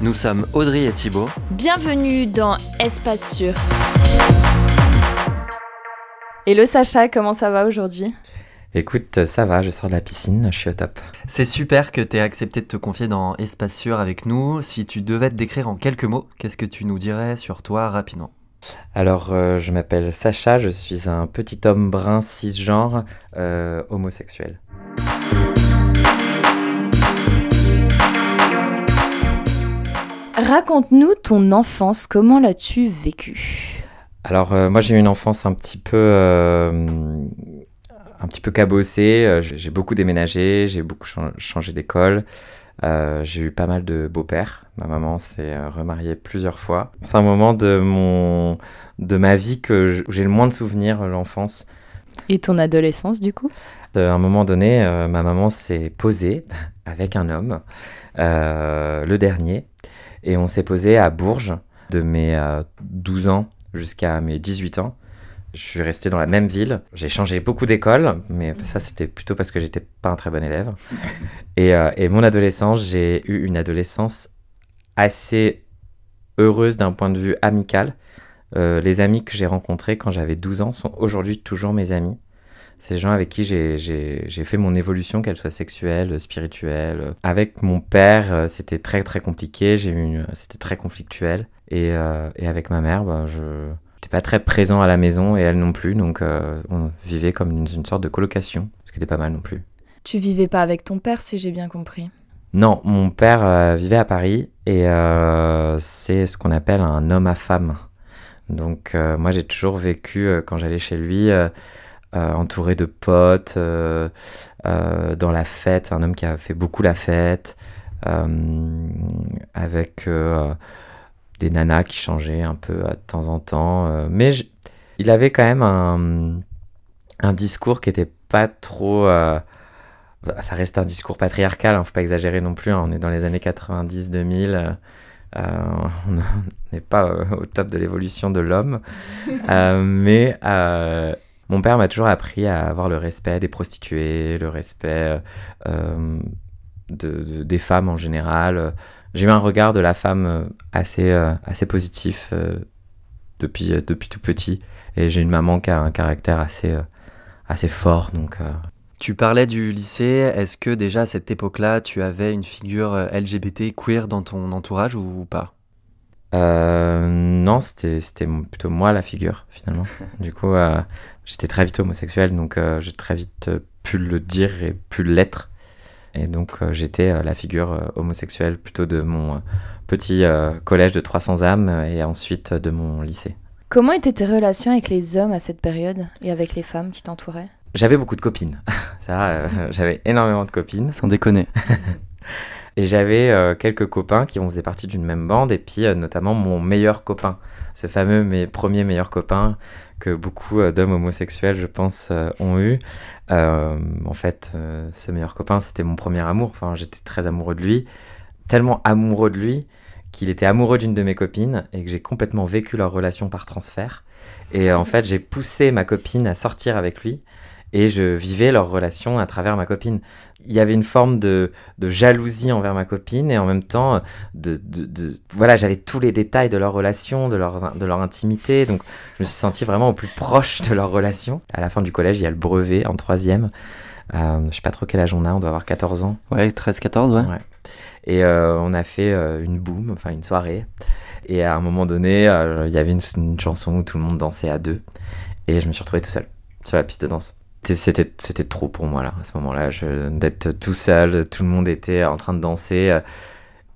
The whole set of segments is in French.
Nous sommes Audrey et Thibaut. Bienvenue dans Espace Sûr. Hello Sacha, comment ça va aujourd'hui? Écoute, ça va, je sors de la piscine, je suis au top. C'est super que tu aies accepté de te confier dans Espace Sûr avec nous. Si tu devais te décrire en quelques mots, qu'est-ce que tu nous dirais sur toi rapidement? Alors, euh, je m'appelle Sacha, je suis un petit homme brun cisgenre euh, homosexuel. Raconte-nous ton enfance, comment l'as-tu vécue? Alors, euh, moi j'ai eu une enfance un petit peu un petit peu cabossé. Euh, j'ai beaucoup déménagé, j'ai beaucoup changé d'école. Euh, j'ai eu pas mal de beaux-pères. Ma maman s'est euh, remariée plusieurs fois. C'est un moment de, mon, de ma vie que j'ai le moins de souvenirs, l'enfance. Et ton adolescence, du coup? À un moment donné, ma maman s'est posée avec un homme, le dernier, et on s'est posé à Bourges de mes 12 ans jusqu'à mes 18 ans. Je suis resté dans la même ville. J'ai changé beaucoup d'école, mais ça, c'était plutôt parce que j'étais pas un très bon élève. Et, euh, et mon adolescence, j'ai eu une adolescence assez heureuse d'un point de vue amical. Euh, les amis que j'ai rencontrés quand j'avais 12 ans sont aujourd'hui toujours mes amis. C'est les gens avec qui j'ai fait mon évolution, qu'elle soit sexuelle, spirituelle. Avec mon père, euh, c'était très très compliqué, c'était très conflictuel. Et, et, avec ma mère, ben, je, pas très présent à la maison et elle non plus, donc euh, on vivait comme une, une, sorte de colocation, ce qui était pas mal non plus. Tu vivais pas avec ton père, si j'ai bien compris Non, mon père euh, vivait à Paris et euh, c'est ce qu'on appelle un homme à femme. Donc moi j'ai toujours vécu quand j'allais chez lui entouré de potes, dans la fête, un homme qui a fait beaucoup la fête, avec des nanas qui changeaient un peu de temps en temps. Euh, mais il avait quand même un, un discours qui était pas trop. Euh, ça reste un discours patriarcal, hein, faut pas exagérer non plus. Hein, on est dans les années 90-2000. Euh, on n'est pas au top de l'évolution de l'homme. mais mon père m'a toujours appris à avoir le respect des prostituées, le respect de, des femmes en général j'ai eu un regard de la femme euh, assez, euh, assez positif euh, depuis, depuis tout petit. Et j'ai une maman qui a un caractère assez, assez fort. Donc, Tu parlais du lycée. Est-ce que déjà à cette époque-là, tu avais une figure LGBT queer dans ton entourage ou pas? Non, c'était plutôt moi la figure finalement. du coup, j'étais très vite homosexuel, donc j'ai très vite pu le dire et pu l'être. Et donc euh, j'étais euh, la figure euh, homosexuelle plutôt de mon petit collège de 300 âmes et ensuite de mon lycée. Comment étaient tes relations avec les hommes à cette période et avec les femmes qui t'entouraient? J'avais beaucoup de copines. Ça, j'avais énormément de copines. Sans déconner. Et j'avais quelques copains qui faisaient partie d'une même bande et puis notamment mon meilleur copain, ce fameux mes premiers meilleurs copains que beaucoup d'hommes homosexuels, je pense, ont eu. Euh, en fait, euh, ce meilleur copain, c'était mon premier amour. Enfin, j'étais très amoureux de lui, tellement amoureux de lui qu'il était amoureux d'une de mes copines et que j'ai complètement vécu leur relation par transfert. Et en fait, j'ai poussé ma copine à sortir avec lui et je vivais leur relation à travers ma copine. Il y avait une forme de, jalousie envers ma copine et en même temps, de, voilà, j'avais tous les détails de leur relation, de leur, de leur intimité. Donc, je me suis senti vraiment au plus proche de leur relation. À la fin du collège, il y a le brevet en troisième. Euh, je sais pas trop quel âge on a, on doit avoir 14 ans. Ouais, 13-14, ouais. ouais. Et euh, on a fait euh, une boom, enfin une soirée. Et à un moment donné, euh, il y avait une, une chanson où tout le monde dansait à deux. Et je me suis retrouvé tout seul sur la piste de danse c'était c'était trop pour moi là à ce moment-là d'être tout seul tout le monde était en train de danser euh,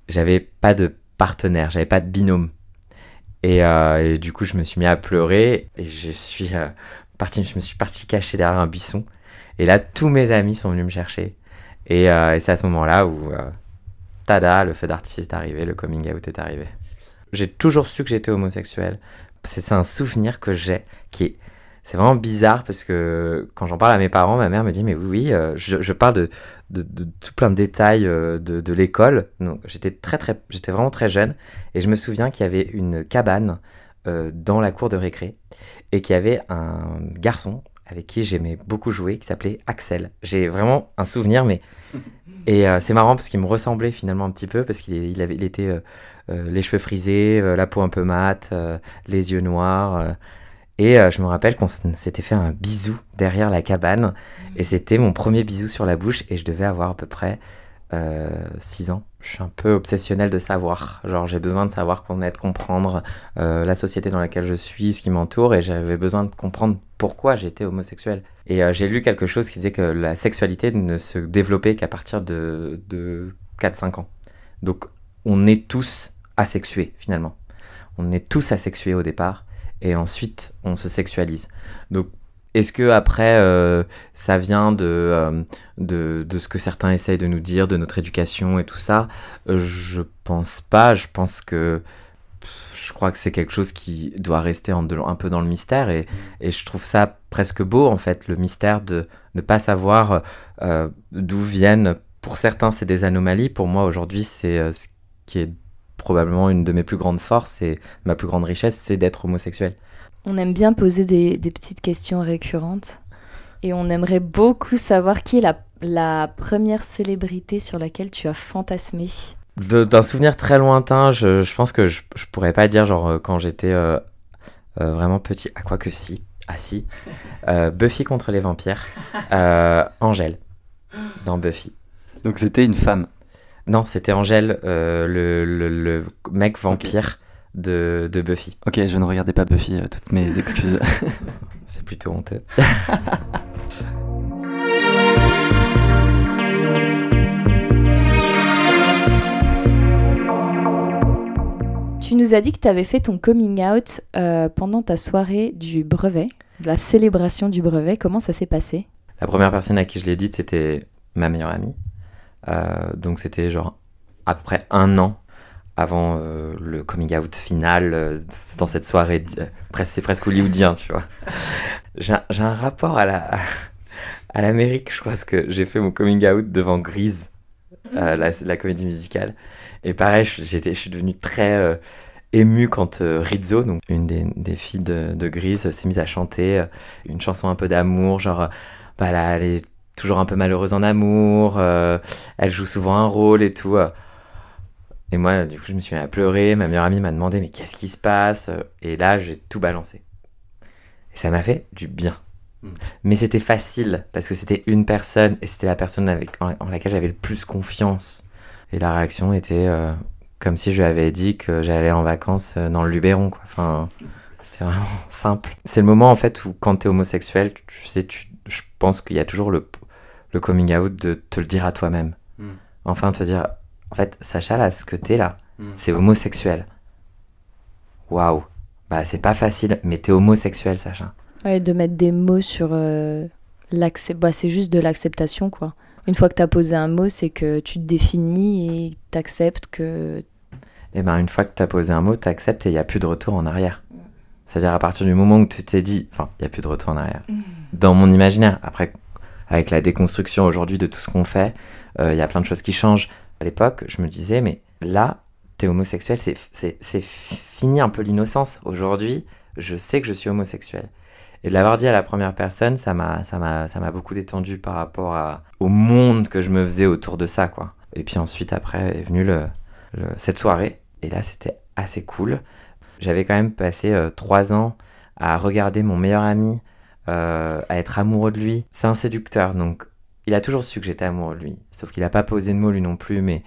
j'avais pas de partenaire j'avais pas de binôme euh, et, du coup je me suis mis à pleurer et je suis euh, parti je me suis parti cacher derrière un buisson et là tous mes amis sont venus me chercher et, et c'est à ce moment-là où tada le feu d'artifice est arrivé le coming out est arrivé J'ai toujours su que j'étais homosexuel. C'est un souvenir que j'ai qui est. C'est vraiment bizarre parce que quand j'en parle à mes parents, ma mère me dit Mais oui, oui, euh, je, je parle de, de, de tout plein de détails euh, de, de l'école. Donc j'étais très, très, j'étais vraiment très jeune et je me souviens qu'il y avait une cabane euh, dans la cour de récré et qu'il y avait un garçon avec qui j'aimais beaucoup jouer qui s'appelait Axel. J'ai vraiment un souvenir, mais. Et euh, c'est marrant parce qu'il me ressemblait finalement un petit peu parce qu'il il avait, il était euh, les cheveux frisés, la peau un peu mate, les yeux noirs. Euh, et euh, je me rappelle qu'on s'était fait un bisou derrière la cabane. Et c'était mon premier bisou sur la bouche. Et je devais avoir à peu près 6 ans. Je suis un peu obsessionnel de savoir. Genre, j'ai besoin de savoir, connaître, comprendre euh, la société dans laquelle je suis, ce qui m'entoure. Et j'avais besoin de comprendre pourquoi j'étais homosexuel. Et euh, j'ai lu quelque chose qui disait que la sexualité ne se développait qu'à partir de, de 4-5 ans. Donc, on est tous asexués, finalement. On est tous asexués au départ. Et ensuite, on se sexualise. Donc, est-ce que après, euh, ça vient de, euh, de, de ce que certains essayent de nous dire, de notre éducation et tout ça? Euh, Je pense pas. Je pense que je crois que c'est quelque chose qui doit rester un peu dans le mystère et, et je trouve ça presque beau en fait, le mystère de ne pas savoir d'où viennent. Pour certains, c'est des anomalies. Pour moi, aujourd'hui, c'est ce qui est probablement une de mes plus grandes forces et ma plus grande richesse, c'est d'être homosexuel. On aime bien poser des, des petites questions récurrentes. Et on aimerait beaucoup savoir qui est la, la première célébrité sur laquelle tu as fantasmé. D'un souvenir très lointain, je, je pense que je, je pourrais pas dire genre euh, quand j'étais euh, euh, vraiment petit. À quoi que si. Ah si. Euh, Buffy contre les vampires. Euh, Angèle. Dans Buffy. Donc c'était une femme. Non, c'était Angèle, euh, le, le- le mec vampire de, de Buffy. Ok, je ne regardais pas Buffy, euh, toutes mes excuses. C'est plutôt honteux. Tu nous as dit que tu avais fait ton coming out euh, pendant ta soirée du brevet, de la célébration du brevet. Comment ça s'est passé? La première personne à qui je l'ai dite, c'était ma meilleure amie. Euh, donc c'était genre à peu près un an avant euh, le coming out final euh, dans cette soirée. euh, C'est presque hollywoodien, tu vois. J'ai un- rapport à la à l'Amérique, je crois, parce que j'ai fait mon coming out devant Grise, euh, la, la comédie musicale. Et pareil, je- suis devenu très ému quand Rizzo, donc une des, des filles de, de Grise, s'est mise à chanter une chanson un peu d'amour, genre, bah, là, elle est toujours un peu malheureuse en amour, euh, elle joue souvent un rôle et tout. euh. Et moi, du coup, je me suis mis à pleurer. Ma meilleure amie m'a demandé, mais qu'est-ce qui se passe Et là, j'ai tout balancé. Et ça m'a fait du bien. Mm. Mais c'était facile parce que c'était une personne et c'était la personne avec, en, en laquelle j'avais le plus confiance. Et la réaction était euh, comme si je lui avais dit que j'allais en vacances euh, dans le Luberon. Quoi. Enfin, c'était vraiment simple. C'est le moment en fait où quand t'es homosexuel, tu sais, tu, je pense qu'il y a toujours le, le coming out de te le dire à toi-même. Mm. Enfin, te dire, en fait, Sacha, là, ce que t'es là, Mm. c'est homosexuel. Waouh. Bah, c'est pas facile, mais t'es homosexuel, Sacha. Ouais, de mettre des mots sur euh, bah, c'est juste de l'acceptation quoi. Une fois que tu as posé un mot, c'est que tu te définis et tu acceptes que Et ben, une fois que t'as posé un mot, t'acceptes et il n'y a plus de retour en arrière. C'est-à-dire, à partir du moment où tu t'es dit, enfin, il n'y a plus de retour en arrière. Dans mon imaginaire, après, avec la déconstruction aujourd'hui de tout ce qu'on fait, euh, il y a plein de choses qui changent. À l'époque, je me disais, mais là, t'es homosexuel, c'est, fini un peu l'innocence. Aujourd'hui, je sais que je suis homosexuel. Et de l'avoir dit à la première personne, ça m'a, beaucoup détendu par rapport à, au monde que je me faisais autour de ça, quoi. Et puis ensuite, après, est venue le- cette soirée. Et là, c'était assez cool. J'avais quand même passé euh, trois ans à regarder mon meilleur ami, euh, à être amoureux de lui. C'est un séducteur, donc il a toujours su que j'étais amoureux de lui. Sauf qu'il n'a pas posé de mots lui non plus, mais,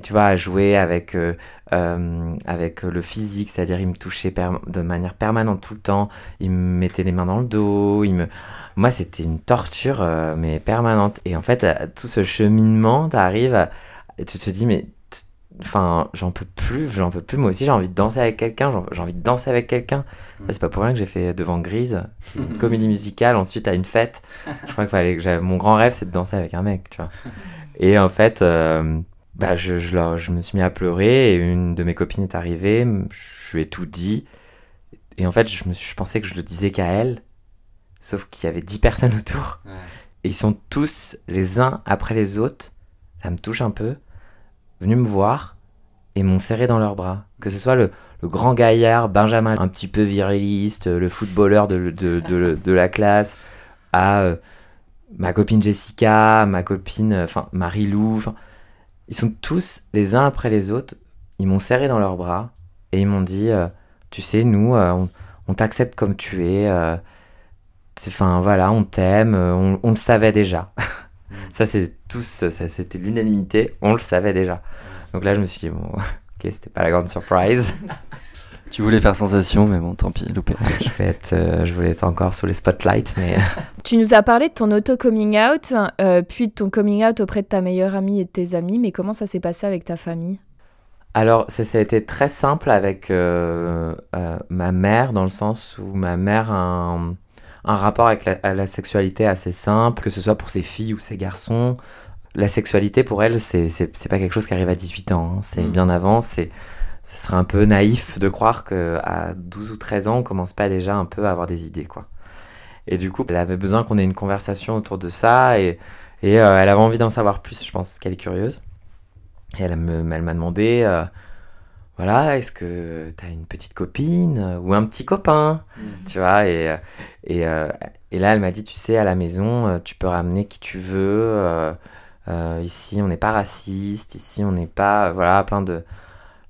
tu vois, à jouer avec, euh, euh, avec le physique, c'est-à-dire il me touchait de manière permanente tout le temps, il me mettait les mains dans le dos, il me... Moi, c'était une torture, mais permanente. Et en fait, tout ce cheminement, t'arrives, à- tu te dis, mais enfin, j'en peux plus, j'en peux plus. Moi aussi, j'ai envie de danser avec quelqu'un, j'ai envie de danser avec quelqu'un. Mm. C'est pas pour rien que j'ai fait devant Grise, une comédie musicale, ensuite à une fête. Je crois que fallait que j'avais mon grand rêve, c'est de danser avec un mec, tu vois. Et en fait, euh, bah, je, je me suis mis à pleurer et une de mes copines est arrivée, je lui ai tout dit. Et en fait, je, me suis- je pensais que je le disais qu'à elle, sauf qu'il y avait 10 personnes autour. Et ils sont tous, les uns après les autres, ça me touche un peu, venus me voir et m'ont serré dans leurs bras. Que ce soit le, grand gaillard, Benjamin, un petit peu viriliste, le footballeur de, de, de, la classe, à euh, ma copine Jessica, ma copine, euh, enfin Marie-Lou, ils sont tous les uns après les autres, ils m'ont serré dans leurs bras et ils m'ont dit, euh, tu sais, nous, euh, on, t'accepte comme tu es, euh, enfin voilà, on t'aime, euh, on, on le savait déjà. ça, c'est tous, ça, c'était l'unanimité, on le savait déjà. Donc là, je me suis dit, bon, ok, c'était pas la grande surprise. Tu voulais faire sensation, mais bon, tant pis, loupé. je, voulais être, euh, je voulais être encore sous les spotlights, mais Tu nous as parlé de ton auto-coming out, euh, puis de ton coming out auprès de ta meilleure amie et de tes amis, mais comment ça s'est passé avec ta famille? Alors, ça, ça a été très simple avec euh, euh, ma mère, dans le sens où ma mère a un, un rapport avec la, à la sexualité assez simple, que ce soit pour ses filles ou ses garçons. La sexualité, pour elle, c'est pas quelque chose qui arrive à 18 ans, hein. c'est Mm. bien avant. C'est Ce serait un peu naïf de croire qu'à 12 ou 13 ans, on commence pas déjà un peu à avoir des idées, quoi. Et du coup, elle avait besoin qu'on ait une conversation autour de ça, et, et euh, elle avait envie d'en savoir plus, je pense qu'elle est curieuse. Et elle me- elle m'a demandé, euh, voilà, est-ce que tu as une petite copine euh, ou un petit copain Tu vois, et, euh, et, euh, et là, elle m'a dit, tu sais, à la maison, tu peux ramener qui tu veux. euh, euh, ici, on n'est pas raciste. Ici, on n'est pas... Voilà, plein de,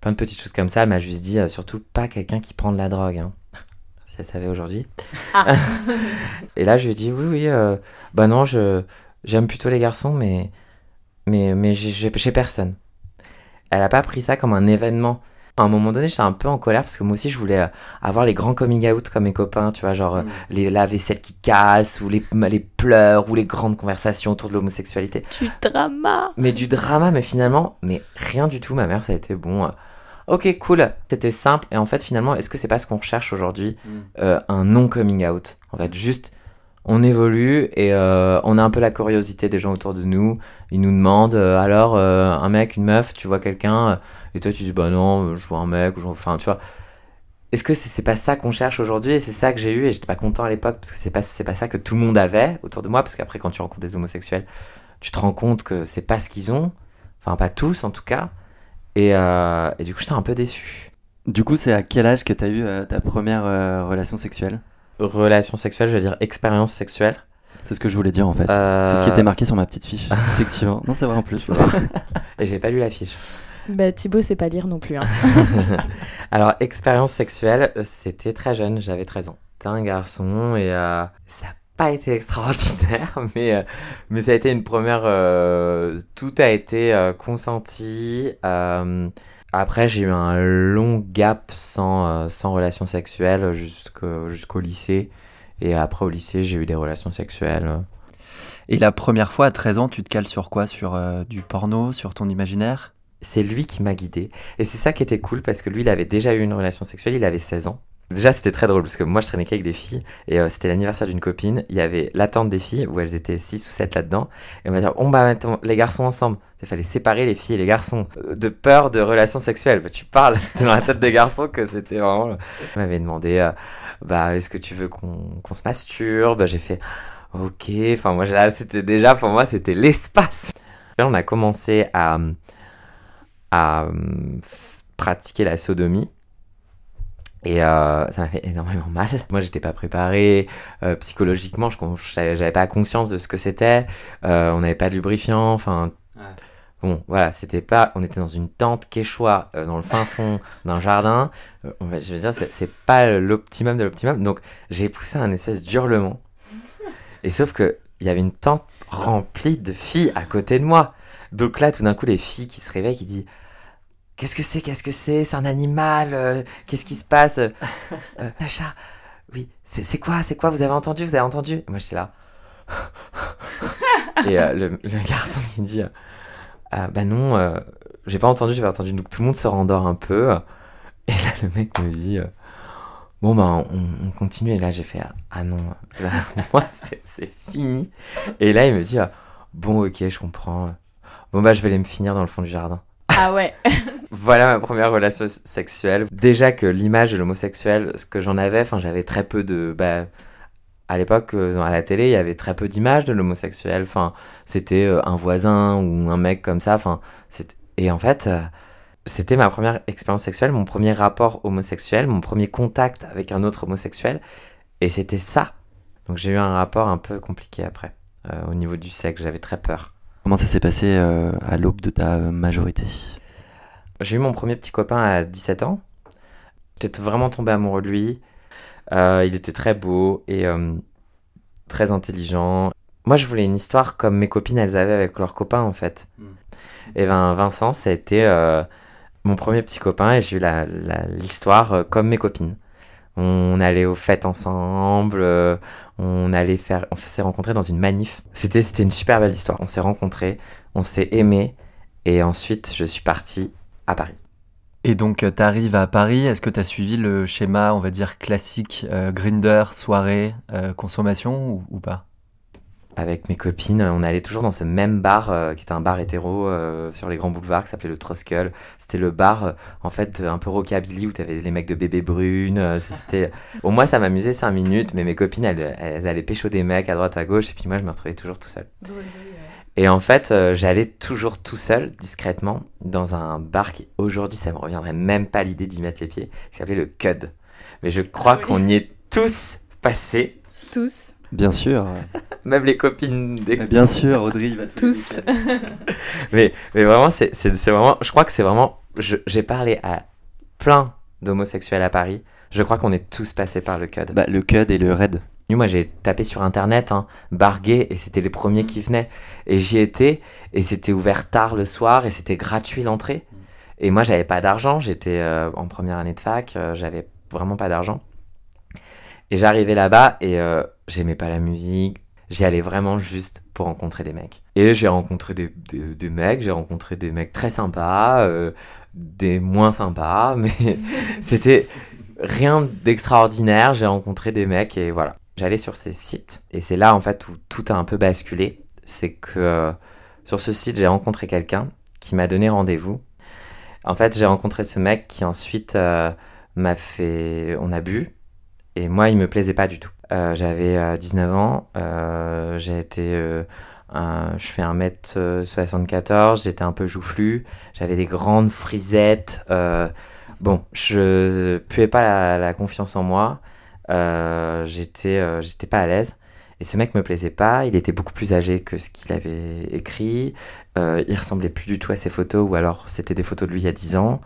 plein de petites choses comme ça. Elle m'a juste dit, surtout pas quelqu'un qui prend de la drogue. hein. Si elle savait aujourd'hui. Ah. et là, je lui ai dit, oui, oui, bah non, je, j'aime plutôt les garçons, mais, mais, mais j'ai, j'ai- j'ai personne. Elle a pas pris ça comme un événement. À un moment donné, j'étais un peu en colère parce que moi aussi, je voulais euh, avoir les grands coming out comme mes copains, tu vois, genre euh, les la vaisselle qui casse, ou les, les pleurs, ou les grandes conversations autour de l'homosexualité. Tu drama Mais du drama, mais finalement, mais rien du tout. Ma mère, ça a été bon. euh, ok, cool. C'était simple. Et en fait, finalement, est-ce que c'est pas ce qu'on recherche aujourd'hui euh, Un non-coming out? En fait, juste, on évolue et euh, on a un peu la curiosité des gens autour de nous. Ils nous demandent, euh, alors, euh, un mec, une meuf, tu vois quelqu'un, et toi, tu dis, bah non, je vois un mec, enfin, tu vois. Est-ce que c'est pas ça qu'on cherche aujourd'hui et c'est ça que j'ai eu et j'étais pas content à l'époque parce que c'est pas c'est pas ça que tout le monde avait autour de moi parce qu'après quand tu rencontres des homosexuels tu te rends compte que c'est pas ce qu'ils ont enfin pas tous en tout cas et, et du coup j'étais un peu déçu Du coup, c'est à quel âge que tu as eu ta première relation sexuelle? Relation sexuelle je veux dire expérience sexuelle C'est ce que je voulais dire en fait. Euh, C'est ce qui était marqué sur ma petite fiche. Effectivement. Non, c'est vrai en plus. et j'ai pas lu la fiche Bah Thibaut sait pas lire non plus. hein. alors expérience sexuelle c'était très jeune j'avais 13 ans t'es un garçon et euh, ça n'a pas été extraordinaire mais euh, mais ça a été une première euh, tout a été euh, consenti euh, après j'ai eu un long gap sans euh, sans relation sexuelle jusqu'au jusqu'au lycée. Et après au lycée j'ai eu des relations sexuelles. Et la première fois à 13 ans, tu te cales sur quoi? Sur euh, du porno? Sur ton imaginaire? C'est lui qui m'a guidé. Et c'est ça qui était cool parce que lui, il avait déjà eu une relation sexuelle, il avait 16 ans. Déjà, c'était très drôle parce que moi, je traînais qu'avec des filles et euh, c'était l'anniversaire d'une copine. Il y avait l'attente des filles où elles étaient 6 ou 7 là-dedans. Et on va dire, on va mettre les garçons ensemble. Il fallait séparer les filles et les garçons euh, de peur de relations sexuelles. Bah, tu parles, c'était dans la tête des garçons que c'était vraiment. Il m'avait demandé, euh, bah, est-ce que tu veux qu'on qu'on se masturbe? J'ai fait, ok. Enfin, moi, c'était déjà, pour moi, c'était l'espace. Là, on a commencé à à f- pratiquer la sodomie. Et euh, ça m'a fait énormément mal. Moi, j'étais pas préparé euh, psychologiquement. Je j'avais pas conscience de ce que c'était. Euh, on n'avait pas de lubrifiant. Enfin, bon, voilà, c'était pas. On était dans une tente quechua dans le fin fond d'un jardin. Je veux dire, c'est c'est pas l'optimum de l'optimum. Donc, j'ai poussé un espèce d'hurlement. Et sauf que il y avait une tente remplie de filles à côté de moi. Donc là, tout d'un coup, les filles qui se réveillent, qui disent Qu'est-ce que c'est Qu'est-ce que c'est? C'est un animal euh, Qu'est-ce qui se passe? Euh, euh, Sacha, oui, c'est quoi C'est quoi? Vous avez entendu Vous avez entendu? Et Moi, j'étais là. Et euh, le, le garçon qui dit euh, Ah, Bah non, euh, j'ai pas entendu, j'ai pas entendu. Donc tout le monde se rendort un peu. Et là, le mec me dit euh, Bon, bah, on, on continue. Et là, j'ai fait Ah non, là, moi, c'est fini. Et là, il me dit ah, Bon, ok, je comprends. bon bah je vais aller me finir dans le fond du jardin. Ah ouais. Voilà ma première relation sexuelle. Déjà que l'image de l'homosexuel, ce que j'en avais, enfin j'avais très peu de... Bah, à l'époque, euh, à la télé, il y avait très peu d'images de l'homosexuel. Enfin, c'était euh, un voisin ou un mec comme ça. Enfin, et en fait, euh, c'était ma première expérience sexuelle, mon premier rapport homosexuel, mon premier contact avec un autre homosexuel. Et c'était ça. Donc j'ai eu un rapport un peu compliqué après, au niveau du sexe. J'avais très peur. Comment ça s'est passé à l'aube de ta majorité? J'ai eu mon premier petit copain à 17 ans. J'étais vraiment tombé amoureux de lui. Euh, il était très beau et euh, très intelligent. Moi, je voulais une histoire comme mes copines, elles avaient avec leurs copains, en fait. Hmm. Et ben, Vincent, ça a été euh, mon premier petit copain et j'ai eu l'histoire comme mes copines. On allait aux fêtes ensemble, on allait faire, on s'est rencontrés dans une manif. C'était, c'était une super belle histoire. On s'est rencontrés, on s'est aimés et ensuite je suis parti à Paris. Et donc, euh, tu arrives à Paris, est-ce que tu as suivi le schéma, on va dire, classique, euh, grinder, soirée, euh, consommation ou, pas? Avec mes copines, on allait toujours dans ce même bar, qui était un bar hétéro sur les grands boulevards, qui s'appelait le Troskull. C'était le bar, en fait, un peu rockabilly, où tu avais les mecs de bébé brune. c'était... Au moins, ça m'amusait 5 minutes, mais mes copines, elles, elles allaient pécho des mecs à droite, à gauche, et puis moi, je me retrouvais toujours tout seul. Et en fait, euh, j'allais toujours tout seul, discrètement, dans un bar qui, aujourd'hui, ça me reviendrait même pas l'idée d'y mettre les pieds, qui s'appelait le CUD. Mais je crois ah qu'on y est tous passés. Tous. Bien sûr. même les copines des... Bien sûr, Audrey va tous. mais, mais vraiment, c'est vraiment... Je crois que c'est vraiment... J'ai parlé à plein d'homosexuels à Paris. Je crois qu'on est tous passés par le CUD. Bah, le CUD et le RAID. Moi, j'ai tapé sur internet, hein, bargué, et c'était les premiers qui venaient. Et j'y étais, et c'était ouvert tard le soir, et c'était gratuit l'entrée. Et moi, j'avais pas d'argent, j'étais euh, en première année de fac, euh, j'avais vraiment pas d'argent. Et j'arrivais là-bas, et euh, j'aimais pas la musique, j'y allais vraiment juste pour rencontrer des mecs. Et j'ai rencontré des, des, mecs, j'ai rencontré des mecs très sympas, des moins sympas, mais c'était rien d'extraordinaire. J'ai rencontré des mecs, et voilà. J'allais sur ces sites et c'est là en fait où tout a un peu basculé. C'est que euh, sur ce site, j'ai rencontré quelqu'un qui m'a donné rendez-vous. En fait, j'ai rencontré ce mec qui ensuite euh, m'a fait. On a bu et moi, il me plaisait pas du tout. Euh, j'avais 19 ans, j'ai été. je fais 1m74, j'étais un peu joufflu, j'avais des grandes frisettes. bon, je puais pas la confiance en moi. Euh, j'étais euh, j'étais pas à l'aise. Et ce mec me plaisait pas, il était beaucoup plus âgé que ce qu'il avait écrit, euh, il ressemblait plus du tout à ses photos, ou alors c'était des photos de lui il y a 10 ans.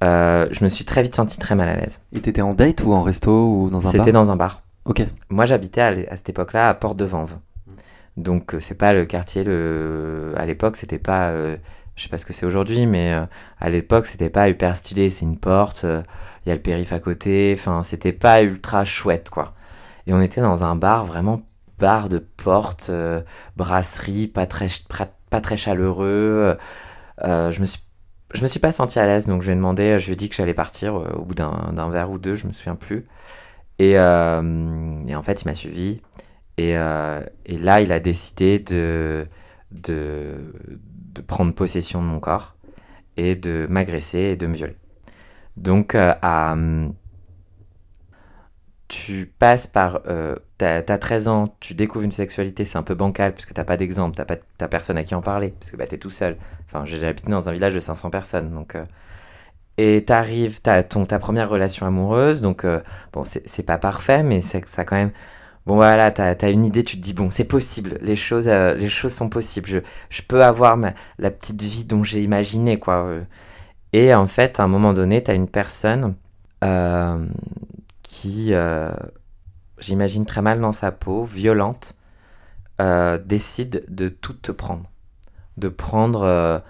je me suis très vite senti très mal à l'aise. Et t'étais en date ou en resto ou dans un bar? C'était dans un bar. Ok. Moi j'habitais à, cette époque-là à Porte de Vanves. Donc c'est pas le quartier, le... à l'époque c'était pas je sais pas ce que c'est aujourd'hui, mais euh, à l'époque, c'était pas hyper stylé. C'est une porte, il euh, y a le périph' à côté. Enfin, c'était pas ultra chouette, quoi. Et on était dans un bar, vraiment bar de porte, euh, brasserie, pas très, pas très chaleureux. je me suis je me suis pas senti à l'aise, donc je lui ai je lui ai dit que j'allais partir au bout d'un verre ou deux, je me souviens plus. Et, et en fait, il m'a suivi. Et, et, là, il a décidé de, de, de prendre possession de mon corps et de m'agresser et de me violer. Donc, euh, tu passes par. Euh, t'as 13 ans, tu découvres une sexualité, c'est un peu bancal puisque t'as pas d'exemple, t'as pas personne à qui en parler, parce que bah, t'es tout seul. Enfin, j'ai habité dans un village de 500 personnes, donc. Euh, et t'arrives, t'as ta première relation amoureuse, donc euh, bon, c'est pas parfait, mais ça quand même bon voilà, t'as as une idée, tu te dis bon, c'est possible, les choses, euh, les choses sont possibles, je, peux avoir la petite vie dont j'ai imaginé quoi. Et en fait, à un moment donné, t'as une personne euh, qui, euh, j'imagine très mal dans sa peau, violente, décide de tout te prendre, de prendre,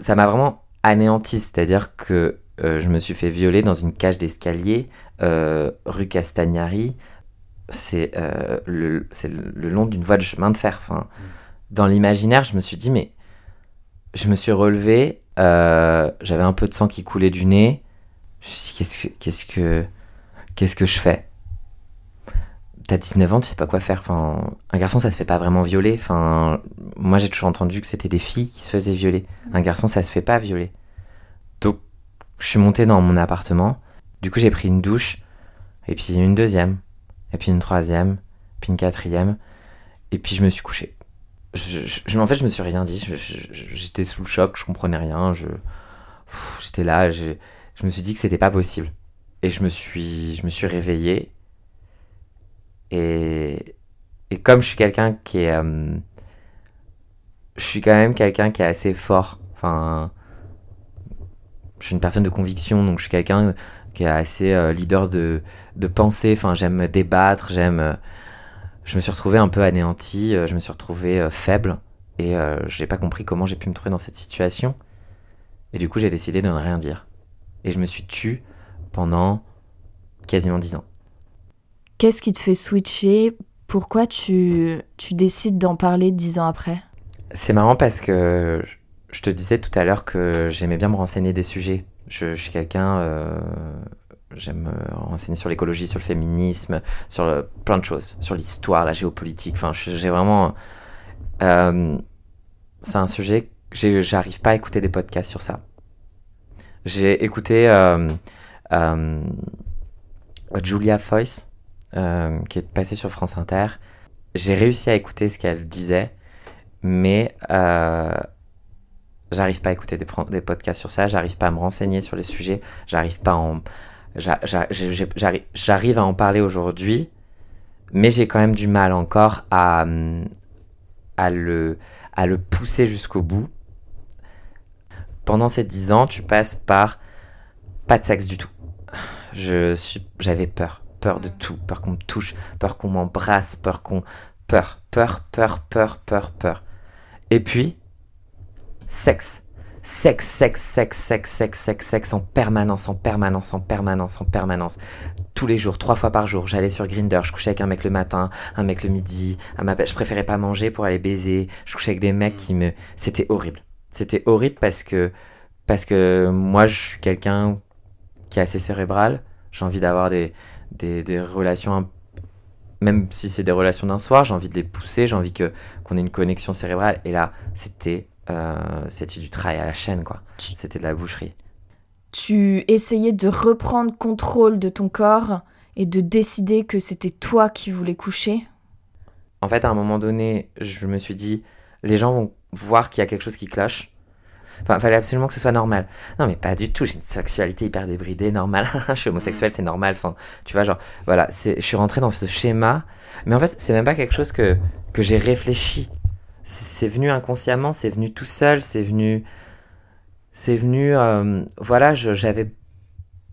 ça m'a vraiment anéanti, c'est-à-dire que je me suis fait violer dans une cage d'escalier rue Castagnari c'est euh, le, le, long d'une voie de chemin de fer. Dans l'imaginaire, je me suis dit, mais je me suis relevé, euh, j'avais un peu de sang qui coulait du nez. Je me suis dit, qu'est-ce que, qu'est-ce que, que je fais? T'as 19 ans, tu sais pas quoi faire. Enfin, un garçon, ça se fait pas vraiment violer. Enfin, moi, j'ai toujours entendu que c'était des filles qui se faisaient violer. Un garçon, ça se fait pas violer. Donc, je suis monté dans mon appartement. Du coup, j'ai pris une douche, et puis une deuxième, et puis une troisième, puis une quatrième, et puis je me suis couché. Je, en fait, je me suis rien dit. J'étais sous le choc, je comprenais rien. J'étais là, je, me suis dit que c'était pas possible. Et je me suis, je me suis réveillé. Et, et comme je suis quelqu'un qui est. Euh, je suis quand même quelqu'un qui est assez fort. Enfin. Je suis une personne de conviction, donc je suis quelqu'un qui est assez euh, leader de, de pensée. Enfin, j'aime débattre, j'aime. Euh, je me suis retrouvé un peu anéanti, je me suis retrouvé faible. Et je n'ai pas compris comment j'ai pu me trouver dans cette situation. Et du coup, j'ai décidé de ne rien dire. Et je me suis tué pendant quasiment dix ans. Qu'est-ce qui te fait switcher? Pourquoi tu, tu décides d'en parler dix ans après? C'est marrant parce que je te disais tout à l'heure que j'aimais bien me renseigner des sujets. Je, suis quelqu'un, euh, j'aime me renseigner sur l'écologie, sur le féminisme, sur plein de choses, sur l'histoire, la géopolitique. Enfin, j'ai vraiment. Euh, c'est un sujet j'arrive pas à écouter des podcasts sur ça. J'ai écouté euh, euh, Julia Foyce, euh, qui est passée sur France Inter. J'ai réussi à écouter ce qu'elle disait, mais j'arrive pas à écouter des, des, podcasts sur ça, j'arrive pas à me renseigner sur les sujets, j'arrive pas à en... J'arrive à en parler aujourd'hui, mais j'ai quand même du mal encore à, à, le, à le pousser jusqu'au bout. Pendant ces dix ans, tu passes par pas de sexe du tout. J'avais peur, peur de tout, peur qu'on me touche, peur qu'on m'embrasse, peur qu'on, peur, peur, peur, peur, peur, peur. Et puis, sexe, sexe, sexe, sexe, sexe, sexe, sexe, sexe en permanence, en permanence, en permanence, en permanence. Tous les jours, trois fois par jour, j'allais sur Grinder, je couchais avec un mec le matin, un mec le midi. Ma... Je préférais pas manger pour aller baiser. Je couchais avec des mecs qui me, c'était horrible. C'était horrible parce que, parce que moi, je suis quelqu'un qui est assez cérébral. J'ai envie d'avoir des, des, relations, même si c'est des relations d'un soir, j'ai envie de les pousser, j'ai envie que, qu'on ait une connexion cérébrale. Et là, c'était, c'était du travail à la chaîne, quoi. C'était de la boucherie. Tu essayais de reprendre contrôle de ton corps et de décider que c'était toi qui voulais coucher? En fait, à un moment donné, je me suis dit, les gens vont voir qu'il y a quelque chose qui cloche. Enfin, il fallait absolument que ce soit normal. Non, mais pas du tout. J'ai une sexualité hyper débridée, normale. je suis homosexuel, c'est normal. Enfin, tu vois, genre, voilà, je suis rentré dans ce schéma. Mais en fait, c'est même pas quelque chose que, que j'ai réfléchi. C'est venu inconsciemment, c'est venu tout seul, c'est venu. C'est venu. Euh, voilà, j'avais.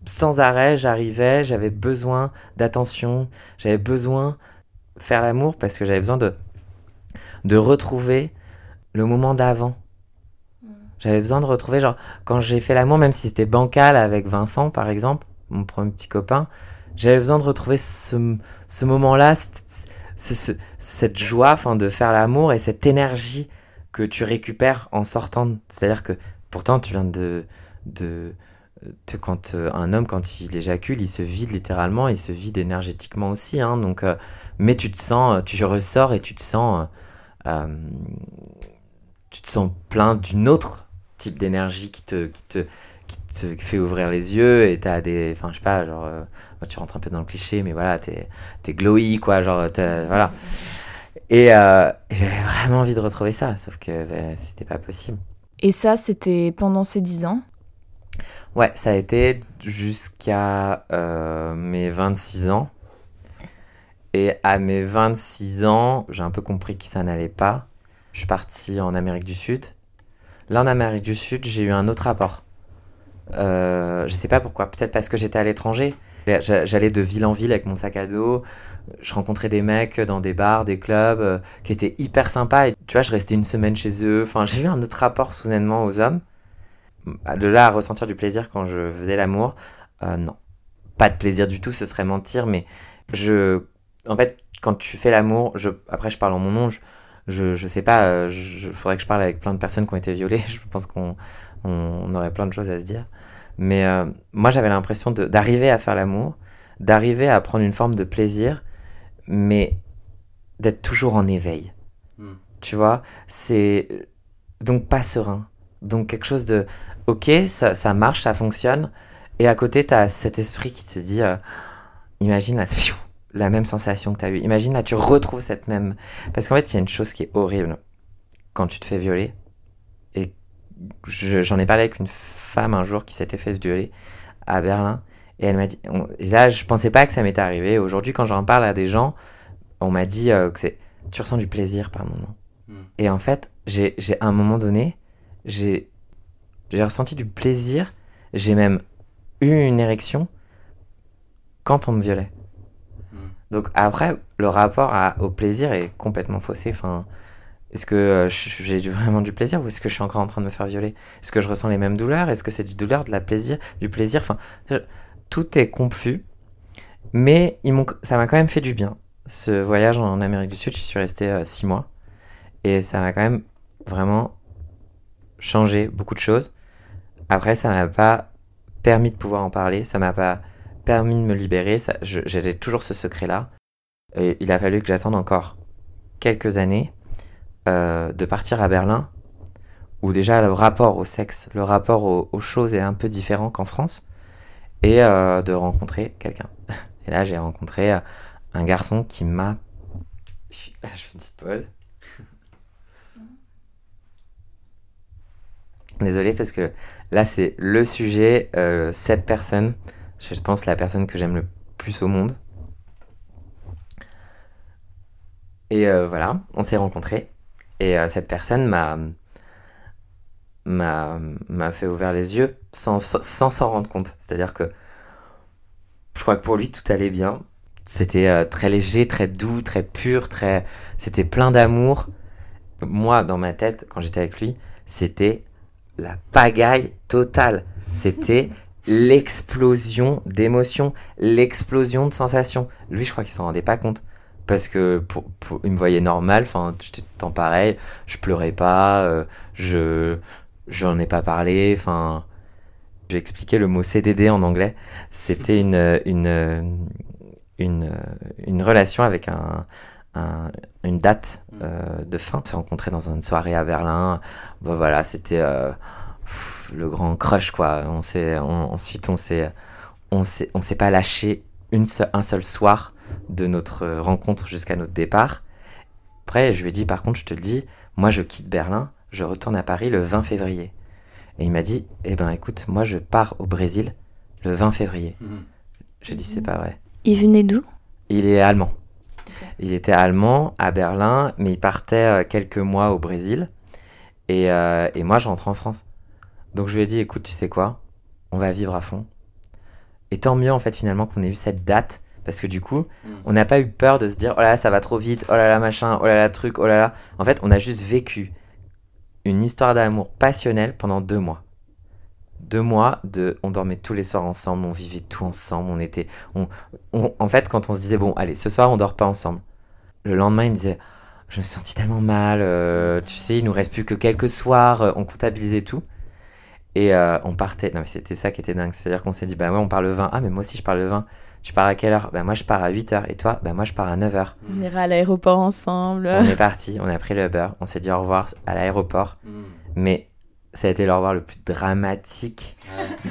Sans arrêt, j'arrivais, j'avais besoin d'attention, j'avais besoin de faire l'amour parce que j'avais besoin de, de retrouver le moment d'avant. Mm. J'avais besoin de retrouver, genre, quand j'ai fait l'amour, même si c'était bancal avec Vincent, par exemple, mon premier petit copain, j'avais besoin de retrouver ce, ce moment-là, cette, cette joie enfin, de faire l'amour et cette énergie que tu récupères en sortant. C'est-à-dire que pourtant, tu viens de. de, quand euh, un homme, quand il éjacule, il se vide littéralement, il se vide énergétiquement aussi. Hein, donc, euh, mais tu te sens, tu ressors et tu te sens. Euh, tu te sens plein d'une autre type d'énergie qui te, qui, te, qui te fait ouvrir les yeux et t'as des. Enfin, je sais pas, genre. Euh, tu rentres un peu dans le cliché, mais voilà, t'es es glowy, quoi, genre. Voilà. Et euh, j'avais vraiment envie de retrouver ça, sauf que ben, c'était pas possible. Et ça, c'était pendant ces 10 ans? Ouais, ça a été jusqu'à euh, mes 26 ans. Et à mes 26 ans, j'ai un peu compris que ça n'allait pas je suis parti en Amérique du Sud. Là, en Amérique du Sud, j'ai eu un autre rapport. Euh, je sais pas pourquoi, peut-être parce que j'étais à l'étranger. J'allais de ville en ville avec mon sac à dos. Je rencontrais des mecs dans des bars, des clubs euh, qui étaient hyper sympas. Et, tu vois, je restais une semaine chez eux. Enfin, j'ai eu un autre rapport soudainement aux hommes. De là à ressentir du plaisir quand je faisais l'amour, euh, non. Pas de plaisir du tout, ce serait mentir, mais je. En fait, quand tu fais l'amour, je... après je parle en mon nom, je je, sais pas, il euh, faudrait que je parle avec plein de personnes qui ont été violées. Je pense qu'on on, aurait plein de choses à se dire. Mais euh, moi, j'avais l'impression d'arriver à faire l'amour, d'arriver à prendre une forme de plaisir, mais d'être toujours en éveil. Hmm. Tu vois, c'est donc pas serein. Donc quelque chose de ok, ça, ça marche, ça fonctionne. Et à côté, tu as cet esprit qui te dit euh, imagine la, la même sensation que tu as eue. Imagine là, tu retrouves cette même. Parce qu'en fait, il y a une chose qui est horrible quand tu te fais violer. Et je- j'en ai parlé avec une femme un jour qui s'était fait violer à Berlin. Et elle m'a dit. on- là, je pensais pas que ça m'était arrivé. Aujourd'hui, quand j'en parle à des gens, on m'a dit euh, que c'est. Tu ressens du plaisir par moment. Mm. Et en fait, j'ai j'ai- à un moment donné, j'ai j'ai ressenti du plaisir. J'ai même eu une érection quand on me violait. Mm. Donc après, le rapport à- au plaisir est complètement faussé. Enfin, est-ce que euh, je- j'ai vraiment du plaisir ou est-ce que je suis encore en train de me faire violer? Est-ce que je ressens les mêmes douleurs? Est-ce que c'est du douleur, de la plaisir, du plaisir? Enfin, je- tout est confus. Mais ça m'a quand même fait du bien. Ce voyage en Amérique du Sud, j'y suis resté euh, six mois. Et ça m'a quand même vraiment changé beaucoup de choses. Après, ça m'a pas permis de pouvoir en parler. Ça m'a pas permis de me libérer. Je- J'avais toujours ce secret-là. Et il a fallu que j'attende encore quelques années euh, de partir à Berlin, où déjà le rapport au sexe, le rapport aux, choses est un peu différent qu'en France, et euh, de rencontrer quelqu'un. Et là, j'ai rencontré euh, un garçon qui m'a. Je fais une petite. Désolé parce que là c'est le sujet, cette personne, je pense la personne que j'aime le plus au monde. Et voilà, on s'est rencontrés et euh, cette personne m'a m'a fait ouvrir les yeux sans s'en rendre compte. C'est-à-dire que je crois que pour lui tout allait bien. C'était euh, très léger, très doux, très pur, très c'était plein d'amour. Moi dans ma tête quand j'étais avec lui, c'était la pagaille totale. C'était l'explosion d'émotions, l'explosion de sensations. Lui, je crois qu'il s'en rendait pas compte. Parce que pour, pour- il me voyait normal, enfin, j'étais tout le temps pareil, je pleurais pas, euh, je j'en ai pas parlé, enfin, j'ai expliqué le mot CDD en anglais. C'était une, une, une, une relation avec un, un- une date euh, de fin. On s'est rencontrés dans une soirée à Berlin. Bon, voilà, c'était euh, le grand crush, quoi. On s'est, ensuite, on s'est, on s'est, pas lâché une un seul soir de notre rencontre jusqu'à notre départ. Après, je lui ai dit, par contre, je te le dis, moi, je quitte Berlin, je retourne à Paris le 20 février. Et il m'a dit, eh ben, écoute, moi, je pars au Brésil le 20 février. J'ai dit, c'est pas vrai. Il venait d'où? Il est allemand. Il était allemand à Berlin, mais il partait euh, quelques mois au Brésil. Et, euh, et moi, je rentre en France. Donc je lui ai dit, écoute, tu sais quoi? On va vivre à fond. Et tant mieux, en fait, finalement, qu'on ait eu cette date. Parce que du coup, on n'a pas eu peur de se dire, oh là là, ça va trop vite, oh là là, machin, oh là là, truc, oh là là. En fait, on a juste vécu une histoire d'amour passionnelle pendant deux mois. Deux mois de, on dormait tous les soirs ensemble, on vivait tout ensemble, on était, on, on- en fait, quand on se disait, bon, allez, ce soir, on dort pas ensemble. Le lendemain, il me disait, je me suis senti tellement mal, euh, tu sais, il nous reste plus que quelques soirs, euh, on comptabilisait tout. Et euh, on partait, non mais c'était ça qui était dingue, c'est-à-dire qu'on s'est dit, bah ouais, on part le 20, ah mais moi aussi je pars le 20, tu pars à quelle heure? Bah moi je pars à 8h, et toi? Bah moi je pars à 9h. On ira à l'aéroport ensemble. On est parti, on a pris le Uber, on s'est dit au revoir à l'aéroport, mais ça a été le revoir le plus dramatique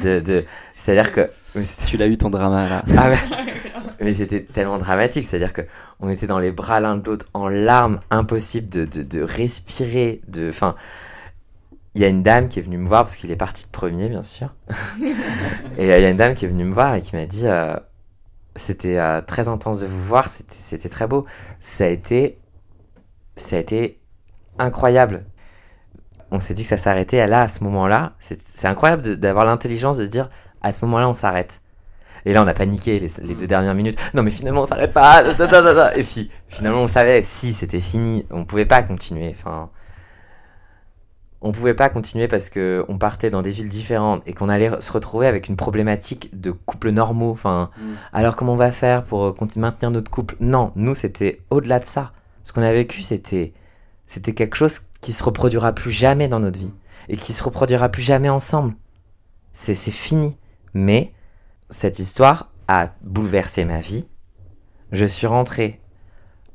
de... de... C'est-à-dire que... Tu l'as eu ton drama là. ah. Mais c'était tellement dramatique, c'est-à-dire que on était dans les bras l'un de l'autre, en larmes, impossible de, de, de respirer, de... Enfin, il y a une dame qui est venue me voir, parce qu'il est parti de premier, bien sûr. et il y a une dame qui est venue me voir et qui m'a dit, euh, c'était euh, très intense de vous voir, c'était très beau. Ça a été... Ça a été incroyable. On s'est dit que ça s'arrêtait là, à ce moment-là. C'est incroyable d'avoir l'intelligence de dire, à ce moment-là, on s'arrête. Et là, on a paniqué les, les deux dernières minutes. Non, mais finalement, on s'arrête pas. Et puis, finalement, on savait, si, c'était fini. On pouvait pas continuer. Enfin, on pouvait pas continuer parce que on partait dans des villes différentes et qu'on allait se retrouver avec une problématique de couple normaux. Enfin, alors comment on va faire pour euh, maintenir notre couple? Non, nous, c'était au-delà de ça. Ce qu'on a vécu, c'était, c'était quelque chose qui se reproduira plus jamais dans notre vie et qui se reproduira plus jamais ensemble. C'est, c'est fini. Mais cette histoire a bouleversé ma vie. Je suis rentré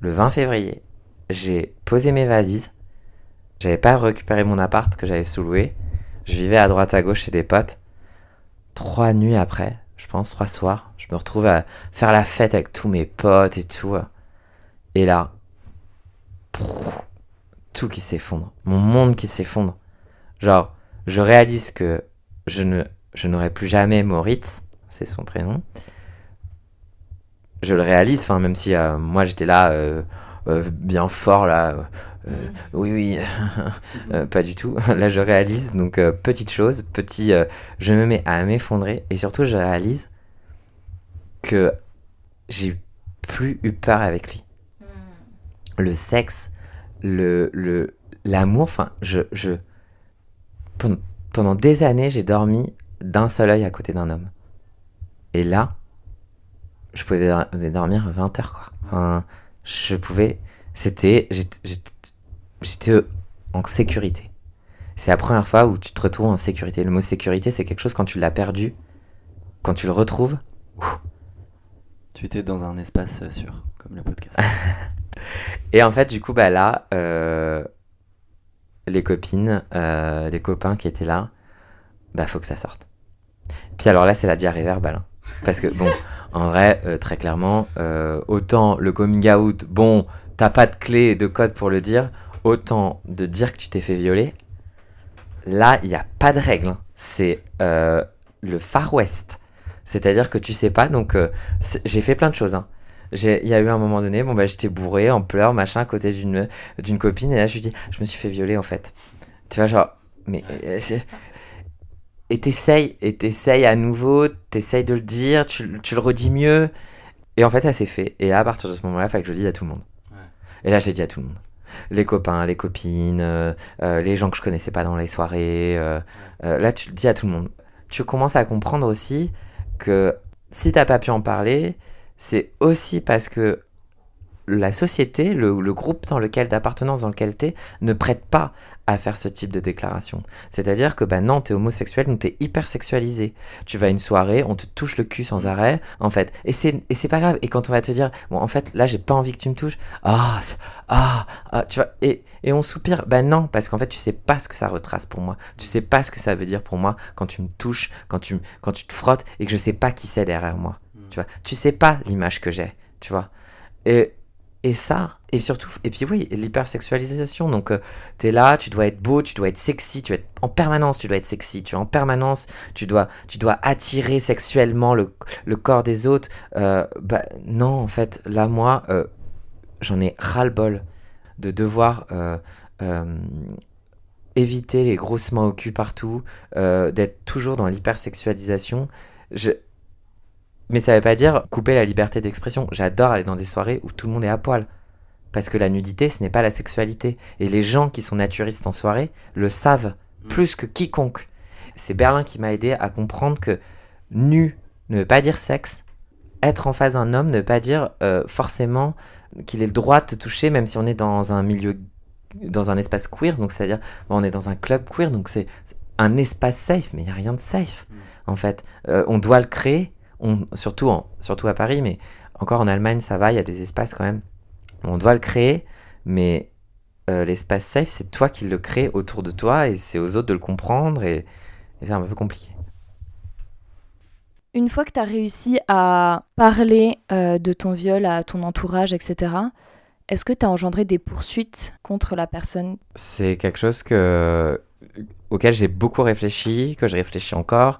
le 20 février, j'ai posé mes valises. J'avais pas récupéré mon appart que j'avais sous-loué. Je vivais à droite à gauche chez des potes. Trois nuits après, je pense, trois soirs, je me retrouve à faire la fête avec tous mes potes et tout. Et là, tout qui s'effondre. Mon monde qui s'effondre. Genre, je réalise que je ne je n'aurai plus jamais Moritz, c'est son prénom. Je le réalise, même si euh, moi j'étais là euh, euh, bien fort là, oui oui, pas du tout. Là je réalise donc petite chose, petit, je me mets à m'effondrer et surtout je réalise que j'ai plus eu peur avec lui. Hmm. Le sexe, le le l'amour, enfin je je pendant des années j'ai dormi d'un seul œil à côté d'un homme. Et là, je pouvais dormir 20 heures, quoi. je pouvais. C'était. J'étais en sécurité. C'est la première fois où tu te retrouves en sécurité. Le mot sécurité, c'est quelque chose quand tu l'as perdu, quand tu le retrouves. Tu étais dans un espace euh, sûr, comme le podcast. Et en fait, du coup, bah là, euh, les copines, euh, les copains qui étaient là, bah faut que ça sorte. Puis alors là, c'est la diarrhée verbale. Hein. Parce que, bon, en vrai, euh, très clairement, autant le coming out, bon, t'as pas de clé de code pour le dire, autant de dire que tu t'es fait violer, là, il n'y a pas de règle. Hein. C'est euh, le Far West. C'est-à-dire que tu sais pas, donc j'ai fait plein de choses. Hein. Il y a eu un moment donné, bon, bah, j'étais bourré, en pleurs, machin, à côté d'une copine, et là, je lui dis, je me suis fait violer, en fait. Tu vois, genre, mais et t'essayes, et t'essayes à nouveau, t'essayes de le dire, tu, tu, le redis mieux. Et en fait, ça s'est fait. Et là, à partir de ce moment-là, il fallait que je le dise à tout le monde. Et là, j'ai dit à tout le monde. Les copains, les copines, euh, euh, les gens que je connaissais pas dans les soirées. Euh, là, tu le dis à tout le monde. Tu commences à comprendre aussi que si t'as pas pu en parler, c'est aussi parce que la société, le, groupe dans lequel d'appartenance dans lequel t'es, ne prête pas à faire ce type de déclaration. C'est-à-dire que bah non, t'es homosexuel, donc t'es hyper sexualisé. Tu vas à une soirée, on te touche le cul sans arrêt, en fait. Et c'est et c'est pas grave. Et quand on va te dire, bon, en fait, là, j'ai pas envie que tu me touches. Ah, ah, ah, tu vois. Et, et on soupire. Bah non, parce qu'en fait, tu sais pas ce que ça retrace pour moi. Tu sais pas ce que ça veut dire pour moi quand tu me touches, quand tu quand tu te frottes et que je sais pas qui c'est derrière moi. Mm. Tu vois. Tu sais pas l'image que j'ai. Tu vois. Et et ça, et surtout, et puis oui, l'hypersexualisation. Donc, euh, tu es là, tu dois être beau, tu dois être sexy, tu être, en permanence, tu dois être sexy, tu es en permanence, tu dois, tu dois attirer sexuellement le, corps des autres. Euh, bah, non, en fait, là, moi, euh, j'en ai ras-le-bol de devoir éviter les grossements au cul partout, d'être toujours dans l'hypersexualisation. Mais ça veut pas dire couper la liberté d'expression. J'adore aller dans des soirées où tout le monde est à poil. Parce que la nudité, ce n'est pas la sexualité. Et les gens qui sont naturistes en soirée le savent mm. plus que quiconque. C'est Berlin qui m'a aidé à comprendre que nu ne veut pas dire sexe. Être en face d'un homme ne veut pas dire euh, forcément qu'il ait le droit de te toucher, même si on est dans un milieu, dans un espace queer. Donc, c'est-à-dire, on est dans un club queer, donc c'est un espace safe, mais il n'y a rien de safe. Mm. En fait, euh, on doit le créer surtout, surtout à Paris, mais encore en Allemagne, ça va, il y a des espaces quand même. On doit le créer, mais euh, l'espace safe, c'est toi qui le crée autour de toi et c'est aux autres de le comprendre et, c'est un peu compliqué. Une fois que tu as réussi à parler euh, de ton viol à ton entourage, etc., est-ce que tu as engendré des poursuites contre la personne? C'est quelque chose que, auquel j'ai beaucoup réfléchi, que je réfléchis encore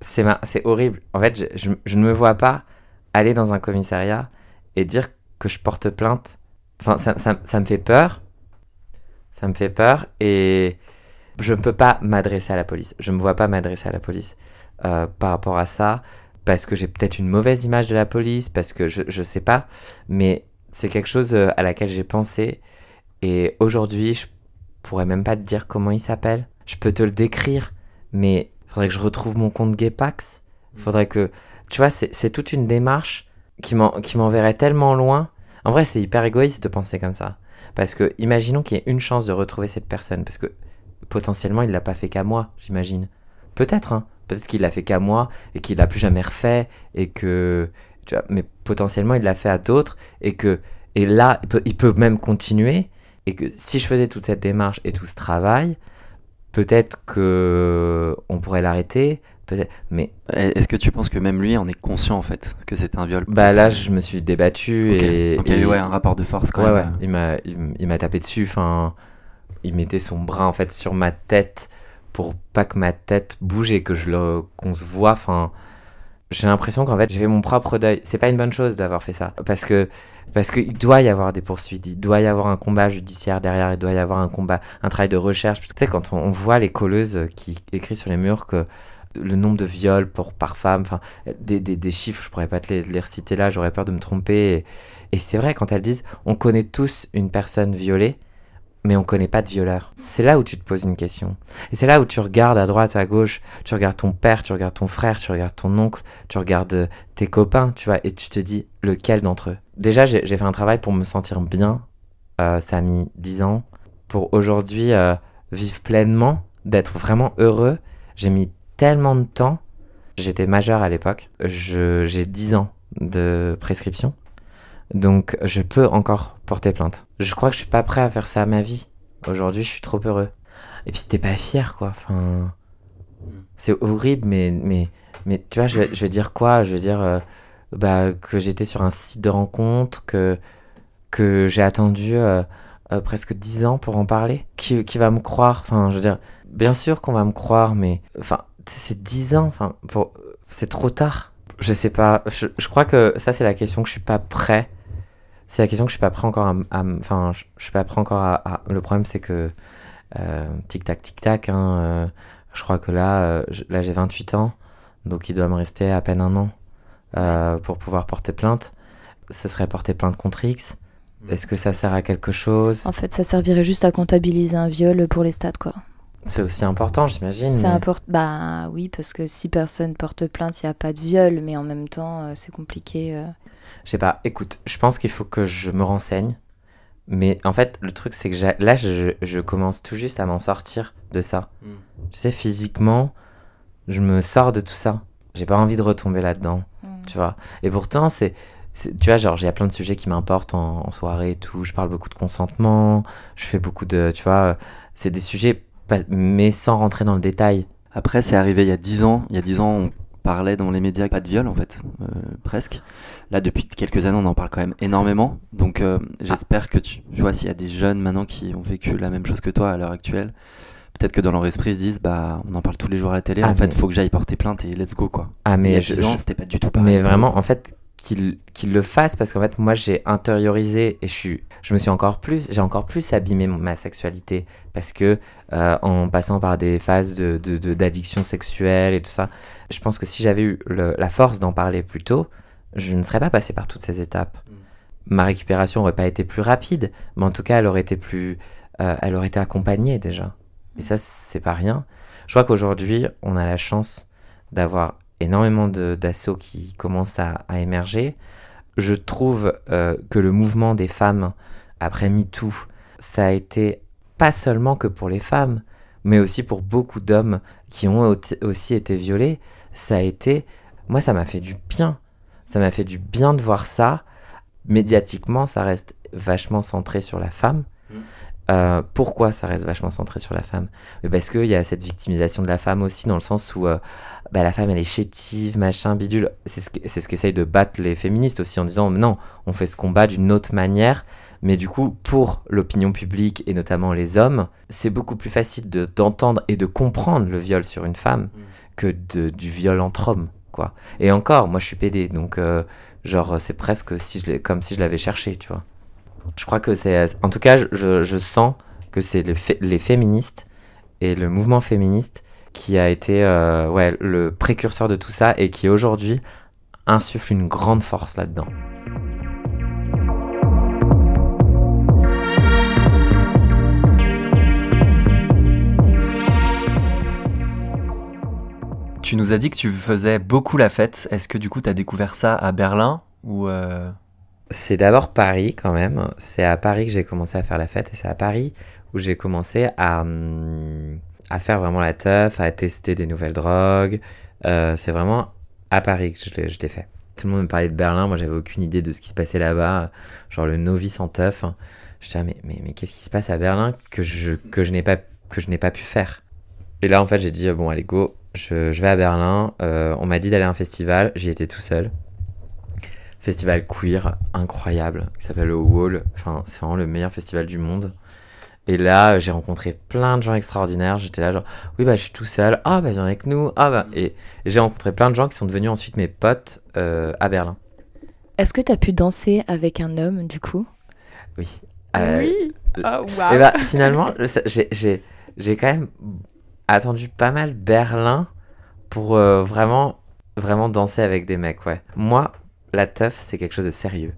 c'est c'est horrible. En fait, je, ne me vois pas aller dans un commissariat et dire que je porte plainte. Enfin, ça, ça, ça me fait peur. Ça me fait peur et je ne peux pas m'adresser à la police. Je ne me vois pas m'adresser à la police euh, par rapport à ça parce que j'ai peut-être une mauvaise image de la police, parce que je ne sais pas. Mais c'est quelque chose euh, à laquelle j'ai pensé et aujourd'hui, je pourrais même pas te dire comment il s'appelle. Je peux te le décrire, mais faudrait que je retrouve mon compte Gepax. Mm. Faudrait que. Tu vois, c'est toute une démarche qui m'enverrait tellement loin. En vrai, c'est hyper égoïste de penser comme ça. Parce que, imaginons qu'il y ait une chance de retrouver cette personne. Parce que potentiellement, il l'a pas fait qu'à moi, j'imagine. Peut-être, hein. Peut-être qu'il l'a fait qu'à moi et qu'il l'a plus jamais refait. Et que. Tu vois, mais potentiellement, il l'a fait à d'autres. Et que. Et là, il peut, il peut même continuer. Et que si je faisais toute cette démarche et tout ce travail, peut-être que on pourrait l'arrêter. Peut-être, mais Est-ce que tu penses que même lui en est conscient en fait que c'était un viol bah là, je me suis débattu et, Donc il y a eu ouais, un rapport de force quand ouais, même. ouais, il m'a, il m'a tapé dessus. Enfin, il mettait son bras en fait sur ma tête pour pas que ma tête bouge et que je le, qu'on se voit. Enfin, j'ai l'impression qu'en fait, j'ai fait mon propre deuil. C'est pas une bonne chose d'avoir fait ça parce que parce qu'il doit y avoir des poursuites, il doit y avoir un combat judiciaire derrière, il doit y avoir un combat, un travail de recherche. Tu sais, quand on, voit les colleuses qui écrivent sur les murs que le nombre de viols pour, par femme, enfin, des, des, chiffres, je pourrais pas te les, reciter là, j'aurais peur de me tromper. Et c'est vrai, quand elles disent, on connaît tous une personne violée, mais on connaît pas de violeur. C'est là où tu te poses une question. Et c'est là où tu regardes à droite, à gauche, tu regardes ton père, tu regardes ton frère, tu regardes ton oncle, tu regardes euh, tes copains, tu vois, et tu te dis lequel d'entre eux? Déjà, j'ai fait un travail pour me sentir bien. Euh, ça a mis 10 ans. Pour aujourd'hui euh, vivre pleinement, d'être vraiment heureux, j'ai mis tellement de temps. J'étais majeur à l'époque. J'ai 10 ans de prescription. Donc, je peux encore porter plainte. Je crois que je suis pas prêt à faire ça à ma vie. Aujourd'hui, je suis trop heureux. Et puis, t'es pas fier, quoi. Enfin, c'est horrible, mais, mais, mais tu vois, je, vais- je vais dire quoi? Je vais dire euh, bah, que j'étais sur un site de rencontre, que, que j'ai attendu euh, euh, presque 10 ans pour en parler. Qui, qui va me croire? Enfin, je veux dire, bien sûr qu'on va me croire, mais enfin, c'est 10 ans. Enfin, pour... c'est trop tard. Je sais pas. Je, je crois que ça, c'est la question que je suis pas prêt. C'est la question que je suis pas prêt encore à. Enfin, je, je suis pas prêt encore à. à- Le problème, c'est que. euh, tic tac, tic tac. Hein, euh, je crois que là, euh, là j'ai 28 ans. Donc il doit me rester à peine un an euh, pour pouvoir porter plainte. Ce serait porter plainte contre X. Est-ce que ça sert à quelque chose? En fait, ça servirait juste à comptabiliser un viol pour les stats, quoi. C'est aussi important, j'imagine. C'est mais- important. Bah oui, parce que si personne porte plainte, il n'y a pas de viol, mais en même temps, euh, c'est compliqué. euh. Je sais pas, écoute, je pense qu'il faut que je me renseigne. Mais en fait, le truc, c'est que là, je, je commence tout juste à m'en sortir de ça. Mm. Tu sais, physiquement, je me sors de tout ça. J'ai pas envie de retomber là-dedans, tu vois. Et pourtant, c'est. Tu vois, genre, il y a plein de sujets qui m'importent en, en soirée et tout. Je parle beaucoup de consentement, je fais beaucoup de. Tu vois, euh, c'est des sujets, pas- mais sans rentrer dans le détail. Après, c'est arrivé il y a 10 ans. Il y a 10 ans, on parlait dans les médias pas de viol, en fait, euh, presque. Là, depuis quelques années, on en parle quand même énormément. Donc, euh, j'espère que tu, vois, s'il y a des jeunes maintenant qui ont vécu la même chose que toi à l'heure actuelle, peut-être que dans leur esprit, ils se disent, bah, on en parle tous les jours à la télé. Ah, en fait, faut que j'aille porter plainte et let's go, quoi. Ah, Mais je- 10 ans, je- c'était pas du tout pareil. Mais vraiment, en fait, qu'il le fasse parce qu'en fait, moi, j'ai intériorisé et je, suis, je me suis encore plus, j'ai encore plus abîmé ma sexualité parce que euh, en passant par des phases de, d'addiction sexuelle et tout ça, je pense que si j'avais eu le- la force d'en parler plus tôt, je ne serais pas passé par toutes ces étapes. Ma récupération aurait pas été plus rapide, mais en tout cas, elle aurait été plus, euh, elle aurait été accompagnée déjà. Et ça, c'est pas rien. Je crois qu'aujourd'hui, on a la chance d'avoir énormément d'assauts qui commencent à, émerger. Je trouve euh, que le mouvement des femmes après MeToo, ça a été pas seulement que pour les femmes, mais aussi pour beaucoup d'hommes qui ont au- aussi été violés. Ça a été, moi, ça m'a fait du bien. Ça m'a fait du bien de voir ça. Médiatiquement, ça reste vachement centré sur la femme. Mm. Euh, pourquoi ça reste vachement centré sur la femme? Mais Parce qu'il y a cette victimisation de la femme aussi, dans le sens où euh, bah, la femme elle est chétive, machin, bidule. C'est ce, que- qu'essayent de battre les féministes aussi en disant non, on fait ce combat d'une autre manière. Mais du coup, pour l'opinion publique et notamment les hommes, c'est beaucoup plus facile de- d'entendre et de comprendre le viol sur une femme que de- du viol entre hommes. Quoi. Et encore, moi je suis PD, donc euh, genre c'est presque si je comme si je l'avais cherché, tu vois. Je crois que c'est. En tout cas, je, sens que c'est les féministes et le mouvement féministe qui a été euh, ouais, le précurseur de tout ça et qui aujourd'hui insuffle une grande force là-dedans. Tu nous as dit que tu faisais beaucoup la fête. Est-ce que du coup, tu as découvert ça à Berlin ou euh, C'est d'abord Paris quand même. C'est à Paris que j'ai commencé à faire la fête et c'est à Paris où j'ai commencé à, hum, à faire vraiment la teuf, à tester des nouvelles drogues. Euh, c'est vraiment à Paris que je l'ai- fait. Tout le monde me parlait de Berlin, moi j'avais aucune idée de ce qui se passait là-bas, genre le novice en teuf. Je disais, mais, mais, qu'est-ce qui se passe à Berlin que je, que je n'ai pas, pas pu faire? Et là, en fait, j'ai dit, bon, allez, go, je, je vais à Berlin. Euh, on m'a dit d'aller à un festival, j'y étais tout seul. Festival queer incroyable, qui s'appelle le Wall. Enfin, c'est vraiment le meilleur festival du monde. Et là, j'ai rencontré plein de gens extraordinaires. J'étais là, genre, oui, bah, je suis tout seul. Ah, bah, viens avec nous. Ah, bah. Et, j'ai rencontré plein de gens qui sont devenus ensuite mes potes euh, à Berlin. Est-ce que tu as pu danser avec un homme, du coup? Oui. Euh, oui. Oh, wow. Et bah, finalement, je- j'ai- j'ai j'ai quand même attendu pas mal Berlin pour euh, vraiment, vraiment danser avec des mecs, ouais. Moi, la teuf, c'est quelque chose de sérieux.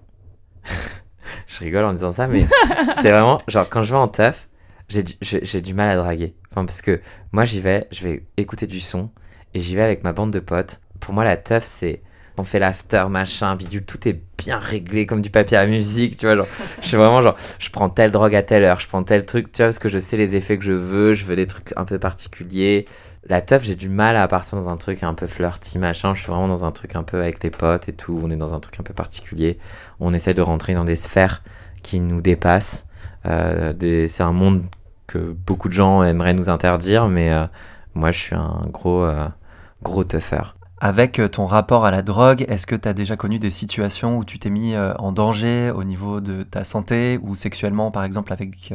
je rigole en disant ça, mais c'est vraiment, genre, quand je vais en teuf, j'ai du, j'ai- du mal à draguer. Enfin, parce que moi, j'y vais, je vais écouter du son, et j'y vais avec ma bande de potes. Pour moi, la teuf, c'est... On fait l'after, machin, bidule, tout est bien réglé comme du papier à musique, tu vois, genre, je suis vraiment genre, je prends telle drogue à telle heure, je prends tel truc, tu vois, parce que je sais les effets que je veux, je veux des trucs un peu particuliers. La teuf, j'ai du mal à partir dans un truc un peu flirty, machin, je suis vraiment dans un truc un peu avec les potes et tout, on est dans un truc un peu particulier, on essaie de rentrer dans des sphères qui nous dépassent, Euh, c'est un monde que beaucoup de gens aimeraient nous interdire, mais euh, moi je suis un gros, euh, gros teufeur. Avec euh, ton rapport à la drogue, est-ce que tu as déjà connu des situations où tu t'es mis en danger au niveau de ta santé ou sexuellement, par exemple, avec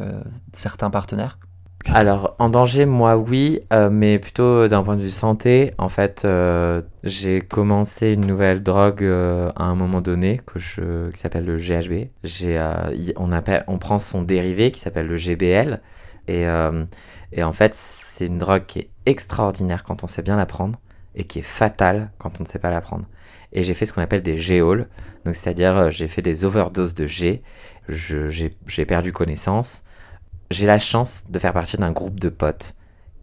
certains partenaires? Alors, en danger, moi, oui, euh, mais plutôt d'un point de vue santé. En fait, euh, j'ai commencé une nouvelle drogue euh, à un moment donné que je, qui s'appelle le GHB. J'ai, euh, on, appelle, on prend son dérivé qui s'appelle le GBL. Et, euh, et en fait, c'est une drogue qui est extraordinaire quand on sait bien la prendre et qui est fatale quand on ne sait pas la prendre. Et j'ai fait ce qu'on appelle des G-halls, donc c'est-à-dire euh, j'ai fait des overdoses de G, j'ai perdu connaissance. J'ai la chance de faire partie d'un groupe de potes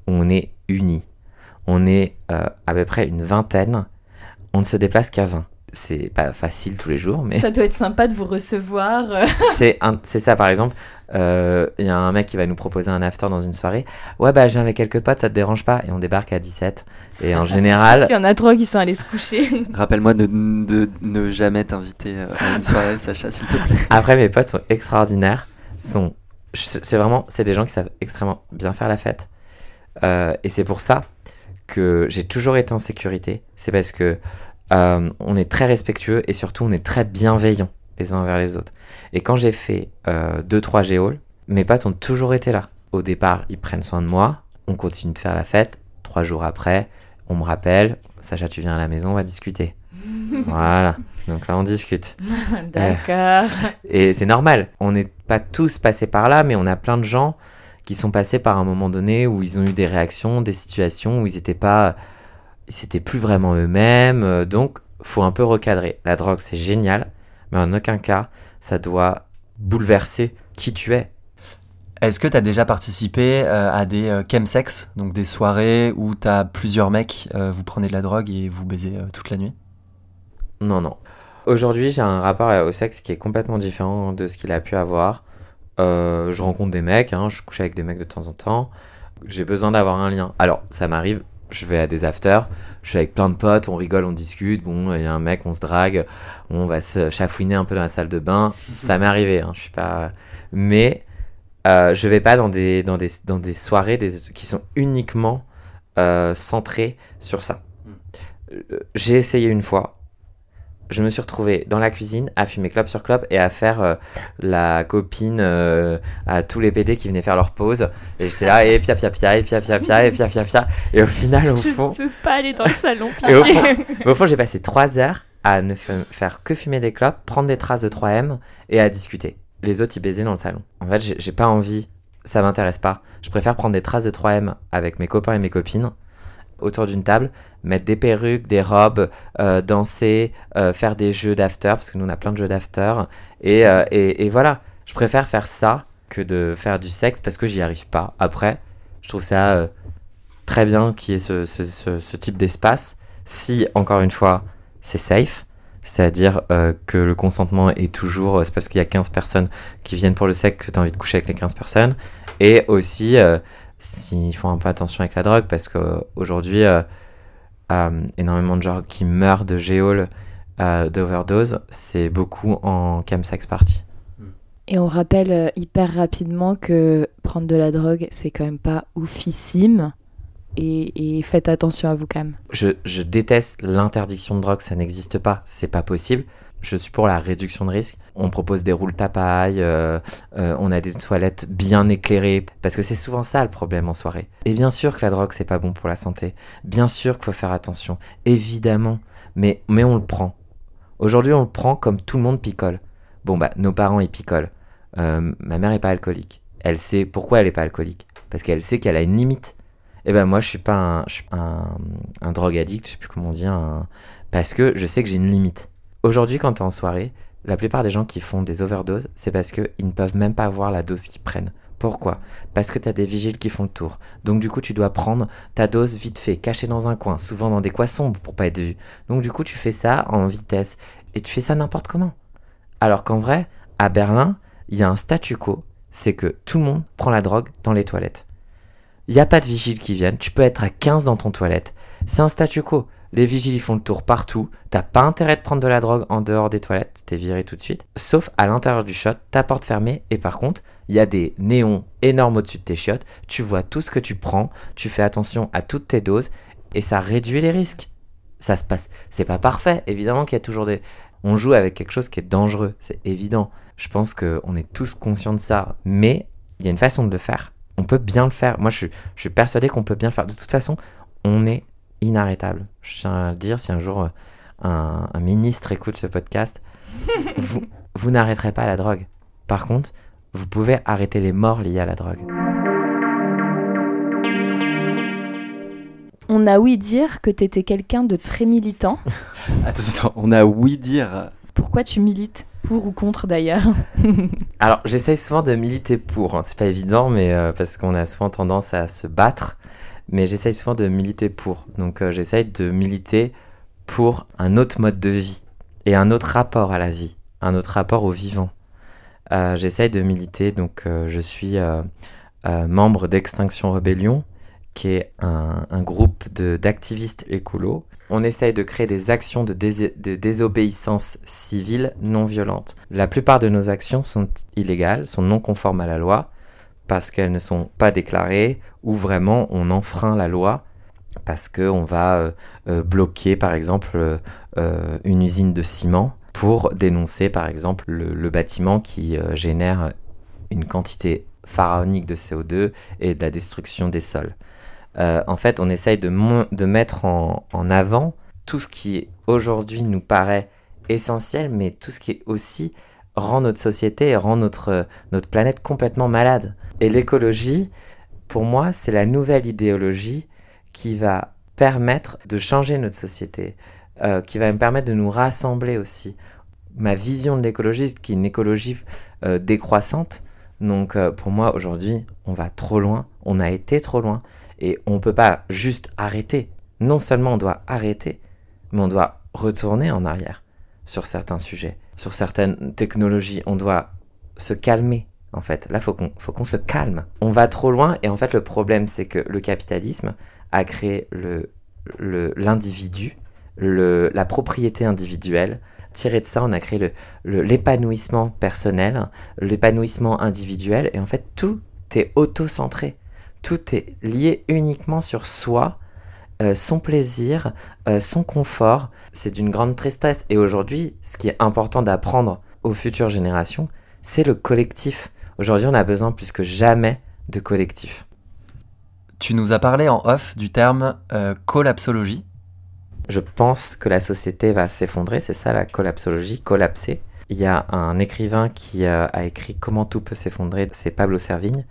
où on est unis. On est euh, à peu près une vingtaine, on ne se déplace qu'à 20. C'est pas facile tous les jours, mais Ça doit être sympa de vous recevoir. euh. c'est un- c'est ça par exemple. euh, Il y a un mec qui va nous proposer un after dans une soirée. Ouais, bah je viens avec quelques potes, ça te dérange pas Et on débarque à 17. Et en Parce général, qu'il y en a trois qui sont allés se coucher. Rappelle-moi de, de ne jamais t'inviter euh, à une soirée, Sacha, s'il te plaît. Après, mes potes sont extraordinaires. Sont, c'est vraiment, c'est des gens qui savent extrêmement bien faire la fête. Euh, et c'est pour ça que j'ai toujours été en sécurité. C'est parce que euh, on est très respectueux et surtout on est très bienveillants les uns envers les autres. Et quand j'ai fait 2-3 géoles, mes potes ont toujours été là. Au départ, ils prennent soin de moi. On continue de faire la fête. Trois jours après, on me rappelle. Sacha, tu viens à la maison, on va discuter. voilà. Donc là, on discute. D'accord. Et c'est normal. On n'est pas tous passés par là, mais on a plein de gens qui sont passés par un moment donné où ils ont eu des réactions, des situations où ils n'étaient pas, ils étaient plus vraiment eux-mêmes. Euh, Donc, faut un peu recadrer. La drogue, c'est génial, mais en aucun cas, ça doit bouleverser qui tu es. Est-ce que tu as déjà participé euh, à des euh, chemsex, donc des soirées où tu as plusieurs mecs, euh, vous prenez de la drogue et vous baisez euh, toute la nuit? Non, non. Aujourd'hui, j'ai un rapport au sexe qui est complètement différent de ce qu'il a pu avoir. Euh, je rencontre des mecs, hein, je couche avec des mecs de temps en temps. J'ai besoin d'avoir un lien. Alors, ça m'arrive, je vais à des afters, je suis avec plein de potes, on rigole, on discute. Bon, il y a un mec, on se drague, on va se chafouiner un peu dans la salle de bain. Ça m'est arrivé, hein, je suis pas. Mais euh, je vais pas dans des, dans des, dans des soirées des, qui sont uniquement euh, centrées sur ça. Euh, J'ai essayé une fois, je me suis retrouvé dans la cuisine à fumer clope sur clope et à faire euh, la copine euh, à tous les PD qui venaient faire leur pause. Et j'étais là, et pia pia pia, et pia pia pia, et pia pia pia. Et au final, au Je fond, ne peux pas aller dans le salon. Et au pitié. au fond j'ai passé trois heures à ne fa- faire que fumer des clopes, prendre des traces de 3M et à discuter. Les autres, ils baisaient dans le salon. En fait, j'ai pas envie, ça m'intéresse pas. Je préfère prendre des traces de 3M avec mes copains et mes copines autour d'une table, mettre des perruques, des robes, euh, danser, euh, faire des jeux d'after, parce que nous on a plein de jeux d'after. Et, euh, et, et voilà, je préfère faire ça que de faire du sexe parce que j'y arrive pas. Après, je trouve ça très bien qu'il y ait ce, ce- ce- type d'espace. Si, encore une fois, c'est safe, c'est-à-dire que le consentement est toujours, c'est parce qu'il y a 15 personnes qui viennent pour le sexe que tu as envie de coucher avec les 15 personnes. Et aussi, s'ils font un peu attention avec la drogue, parce qu'aujourd'hui, énormément de gens qui meurent de géol euh, d'overdose, c'est beaucoup en chemsex party. Et on rappelle euh, hyper rapidement que prendre de la drogue, c'est quand même pas oufissime. Et, et faites attention à vous quand même. Je, je déteste l'interdiction de drogue, ça n'existe pas, c'est pas possible. Je suis pour la réduction de risque. On propose des roules tapailles, euh, euh, on a des toilettes bien éclairées, parce que c'est souvent ça le problème en soirée. Et bien sûr que la drogue, c'est pas bon pour la santé. Bien sûr qu'il faut faire attention, évidemment. Mais, mais on le prend. Aujourd'hui, on le prend comme tout le monde picole. Bon, bah, nos parents, ils picolent. Euh, ma mère est pas alcoolique. Elle sait pourquoi elle est pas alcoolique. Parce qu'elle sait qu'elle a une limite. Et ben moi, je suis pas un, un, un drogue addict, je sais plus comment on dit, parce que je sais que j'ai une limite. Aujourd'hui, quand tu es en soirée, la plupart des gens qui font des overdoses, c'est parce qu'ils ne peuvent même pas voir la dose qu'ils prennent. Pourquoi? Parce que tu as des vigiles qui font le tour. Donc du coup, tu dois prendre ta dose vite fait, cachée dans un coin, souvent dans des coins sombres pour pas être vu. Donc du coup, tu fais ça en vitesse. Et tu fais ça n'importe comment. Alors qu'en vrai, à Berlin, il y a un statu quo, c'est que tout le monde prend la drogue dans les toilettes. Il n'y a pas de vigiles qui viennent, tu peux être à 15 dans ton toilette. C'est un statu quo. Les vigiles font le tour partout. T'as pas intérêt de prendre de la drogue en dehors des toilettes, t'es viré tout de suite. Sauf à l'intérieur du shot, ta porte fermée. Et par contre, il y a des néons énormes au-dessus de tes chiottes. Tu vois tout ce que tu prends, tu fais attention à toutes tes doses et ça réduit les risques. Ça se passe. C'est pas parfait. Évidemment qu'il y a toujours des. On joue avec quelque chose qui est dangereux, c'est évident. Je pense qu'on est tous conscients de ça, mais il y a une façon de le faire. On peut bien le faire. Moi, je suis, je suis persuadé qu'on peut bien le faire. De toute façon, on est inarrêtable. Je tiens à le dire, si un jour euh, un, un ministre écoute ce podcast, vous, vous n'arrêterez pas la drogue. Par contre, vous pouvez arrêter les morts liées à la drogue. On a ouï dire que t'étais quelqu'un de très militant. Attends, attends, on a oui dire. Pourquoi tu milites Pour ou contre d'ailleurs? Alors, j'essaye souvent de militer pour. hein. C'est pas évident, mais euh, parce qu'on a souvent tendance à se battre. Mais j'essaye souvent de militer pour. Donc, euh, j'essaye de militer pour un autre mode de vie et un autre rapport à la vie, un autre rapport au vivant. Euh, j'essaye de militer. Donc, euh, je suis euh, euh, membre d'Extinction Rebellion, qui est un, groupe d'activistes écolos. On essaye de créer des actions de désobéissance civile non violente. La plupart de nos actions sont illégales, sont non conformes à la loi, parce qu'elles ne sont pas déclarées, ou vraiment on enfreint la loi, parce qu'on va euh, euh, bloquer par exemple euh, une usine de ciment pour dénoncer par exemple le, bâtiment qui génère une quantité pharaonique de CO2 et de la destruction des sols. En fait, on essaye de, mettre en avant tout ce qui aujourd'hui nous paraît essentiel, mais tout ce qui est aussi rend notre société et rend notre, notre planète complètement malade. Et l'écologie, pour moi, c'est la nouvelle idéologie qui va permettre de changer notre société, euh, qui va me permettre de nous rassembler aussi. Ma vision de l'écologie, qui est une écologie euh, décroissante, donc euh, pour moi aujourd'hui, on va trop loin, on a été trop loin, et on ne peut pas juste arrêter. Non seulement on doit arrêter, mais on doit retourner en arrière sur certains sujets, sur certaines technologies. On doit se calmer, en fait. Là, faut qu'on faut qu'on se calme. On va trop loin, et en fait, le problème, c'est que le capitalisme a créé le le- l'individu, le, la propriété individuelle. Tiré de ça, on a créé le- le- l'épanouissement personnel, l'épanouissement individuel, et en fait, tout est auto-centré. Tout est lié uniquement sur soi, euh, son plaisir, euh, son confort. C'est d'une grande tristesse. Et aujourd'hui, ce qui est important d'apprendre aux futures générations, c'est le collectif. Aujourd'hui, on a besoin plus que jamais de collectif. Tu nous as parlé en off du terme euh, collapsologie. Je pense que la société va s'effondrer, c'est ça la collapsologie, collapser. Il y a un écrivain qui a écrit Comment tout peut s'effondrer, c'est Pablo Servigne,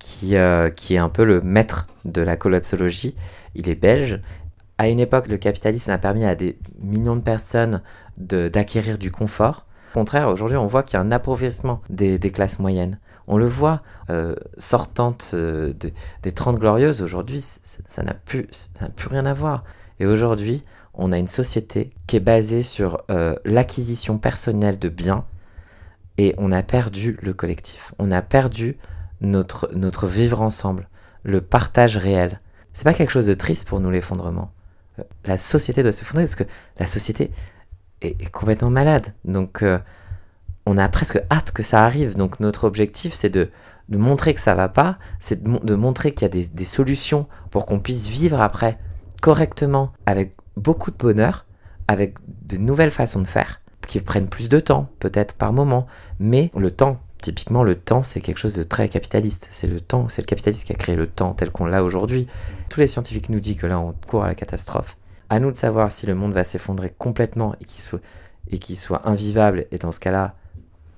qui, euh, qui est un peu le maître de la collapsologie. Il est belge. À une époque, le capitalisme a permis à des millions de personnes d'acquérir du confort. Au contraire, aujourd'hui, on voit qu'il y a un appauvrissement des, des classes moyennes. On le voit, euh, sortantes euh, des- des 30 glorieuses, aujourd'hui, ça n'a plus, plus rien à voir. Et aujourd'hui, on a une société qui est basée sur euh, l'acquisition personnelle de biens et on a perdu le collectif. On a perdu notre, notre vivre ensemble, le partage réel. C'est pas quelque chose de triste pour nous l'effondrement. Euh, La société doit s'effondrer parce que la société, est, est complètement malade. Donc, euh, on a presque hâte que ça arrive. Donc, notre objectif, c'est de, de montrer que ça va pas, c'est de, de montrer qu'il y a des, des solutions pour qu'on puisse vivre après correctement, avec beaucoup de bonheur, avec de nouvelles façons de faire, qui prennent plus de temps, peut-être par moment. Mais le temps, typiquement, le temps, c'est quelque chose de très capitaliste. C'est le temps, c'est le capitalisme qui a créé le temps tel qu'on l'a aujourd'hui. Tous les scientifiques nous disent que là, on court à la catastrophe. À nous de savoir si le monde va s'effondrer complètement et qu'il soit, soit invivable. Et dans ce cas-là,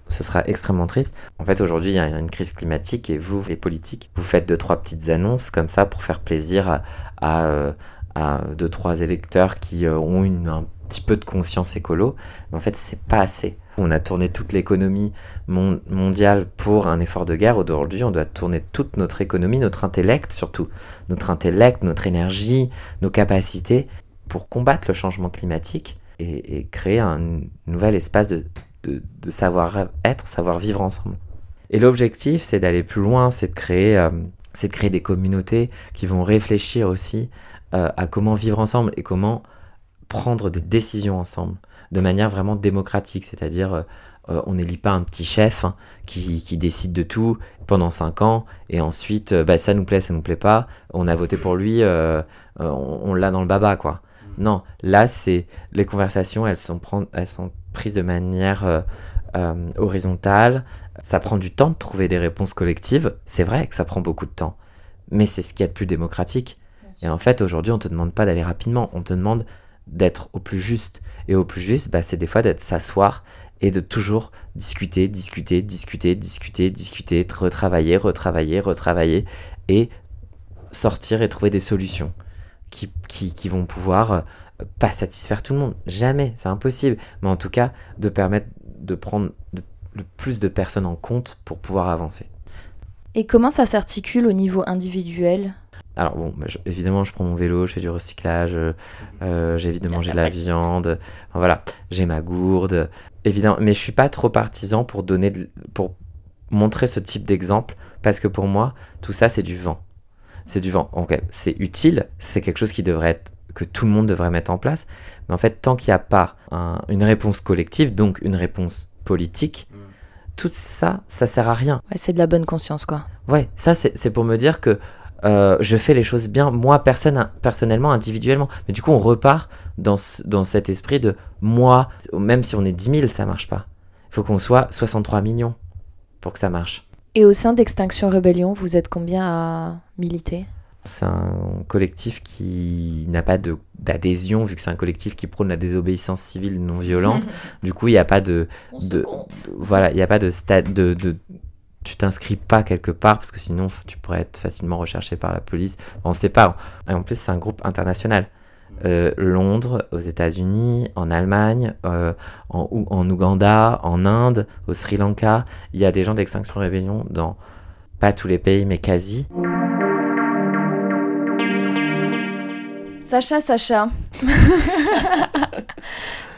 ce sera extrêmement triste. En fait, aujourd'hui, il y a une crise climatique et vous, les politiques, vous faites deux, trois petites annonces comme ça pour faire plaisir à, à, euh, à deux, trois électeurs qui euh, ont une, un petit peu de conscience écolo. Mais en fait, c'est pas assez. On a tourné toute l'économie mon- mondiale pour un effort de guerre. Aujourd'hui, on doit tourner toute notre économie, notre intellect surtout, notre intellect, notre énergie, nos capacités pour combattre le changement climatique et, créer un nouvel espace de, savoir-être, savoir-vivre ensemble. Et l'objectif, c'est d'aller plus loin, c'est de créer, euh, des communautés qui vont réfléchir aussi euh, à comment vivre ensemble et comment prendre des décisions ensemble de manière vraiment démocratique, c'est-à-dire euh, euh, on n'élit pas un petit chef hein, qui, qui décide de tout pendant cinq ans et ensuite euh, bah, ça nous plaît, ça nous plaît pas, on a voté pour lui, euh, on, on l'a dans le baba quoi. Non, là c'est les conversations, elles sont, pren- elles sont prises de manière horizontale. Ça prend du temps de trouver des réponses collectives. C'est vrai que ça prend beaucoup de temps, mais c'est ce qu'il y a de plus démocratique. Et en fait, aujourd'hui, on te demande pas d'aller rapidement, on te demande d'être au plus juste. Et au plus juste, bah, c'est des fois d'être s'asseoir et de toujours discuter, discuter, discuter, discuter, discuter, retravailler, retravailler, retravailler et sortir et trouver des solutions qui, qui, qui vont pouvoir euh, pas satisfaire tout le monde. Jamais, c'est impossible. Mais en tout cas, de permettre de prendre le plus de personnes en compte pour pouvoir avancer. Et comment ça s'articule au niveau individuel? Alors bon, bah, je- évidemment, je prends mon vélo, je fais du recyclage, euh, euh, j'évite de manger de la viande. Enfin, voilà, j'ai ma gourde. Évidemment, mais je suis pas trop partisan pour donner, de- pour montrer ce type d'exemple parce que pour moi, tout ça, c'est du vent. C'est du vent. Ok, c'est utile, c'est quelque chose qui devrait être que tout le monde devrait mettre en place. Mais en fait, tant qu'il n'y a pas un- une réponse collective, donc une réponse politique, tout ça, ça sert à rien. Ouais, c'est de la bonne conscience, quoi. Ouais, ça c'est c'est pour me dire que euh, je fais les choses bien, moi personne, personnellement, individuellement. Mais du coup, on repart dans, ce- dans cet esprit de moi, même si on est 10 000, ça marche pas. Il faut qu'on soit 63 millions pour que ça marche. Et au sein d'Extinction Rebellion, vous êtes combien à militer? C'est un collectif qui n'a pas de- d'adhésion, vu que c'est un collectif qui prône la désobéissance civile non violente. du coup, il n'y a pas de, de- de- voilà, il n'y a pas de stade de, de- tu t'inscris pas quelque part parce que sinon tu pourrais être facilement recherché par la police. On ne sait pas. Et en plus, c'est un groupe international. Euh, Londres, aux États-Unis, en Allemagne, euh, en, Ou- en Ouganda, en Inde, au Sri Lanka. Il y a des gens d'Extinction Rébellion dans pas tous les pays, mais quasi. Sacha, Sacha.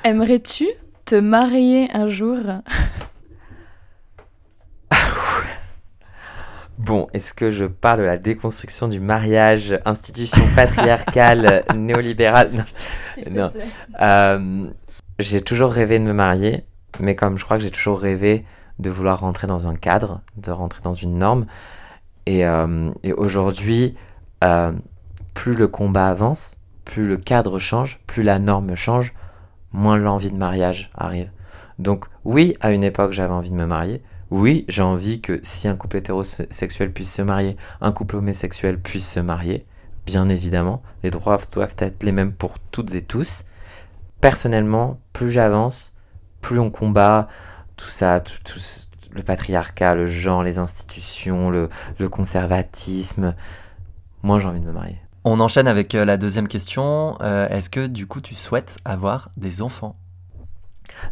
Aimerais-tu te marier un jour? Bon, est-ce que je parle de la déconstruction du mariage, institution patriarcale, néolibérale Non. Non. Euh, j'ai toujours rêvé de me marier, mais comme je crois que j'ai toujours rêvé de vouloir rentrer dans un cadre, de rentrer dans une norme. Et, euh, et aujourd'hui, euh, plus le combat avance, plus le cadre change, plus la norme change, moins l'envie de mariage arrive. Donc oui, à une époque, j'avais envie de me marier. Oui, j'ai envie que si un couple hétérosexuel puisse se marier, un couple homosexuel puisse se marier. Bien évidemment, les droits doivent être les mêmes pour toutes et tous. Personnellement, plus j'avance, plus on combat tout ça, tout, tout ce- le patriarcat, le genre, les institutions, le, le conservatisme. Moi, j'ai envie de me marier. On enchaîne avec euh, la deuxième question. Euh, Est-ce que du coup tu souhaites avoir des enfants?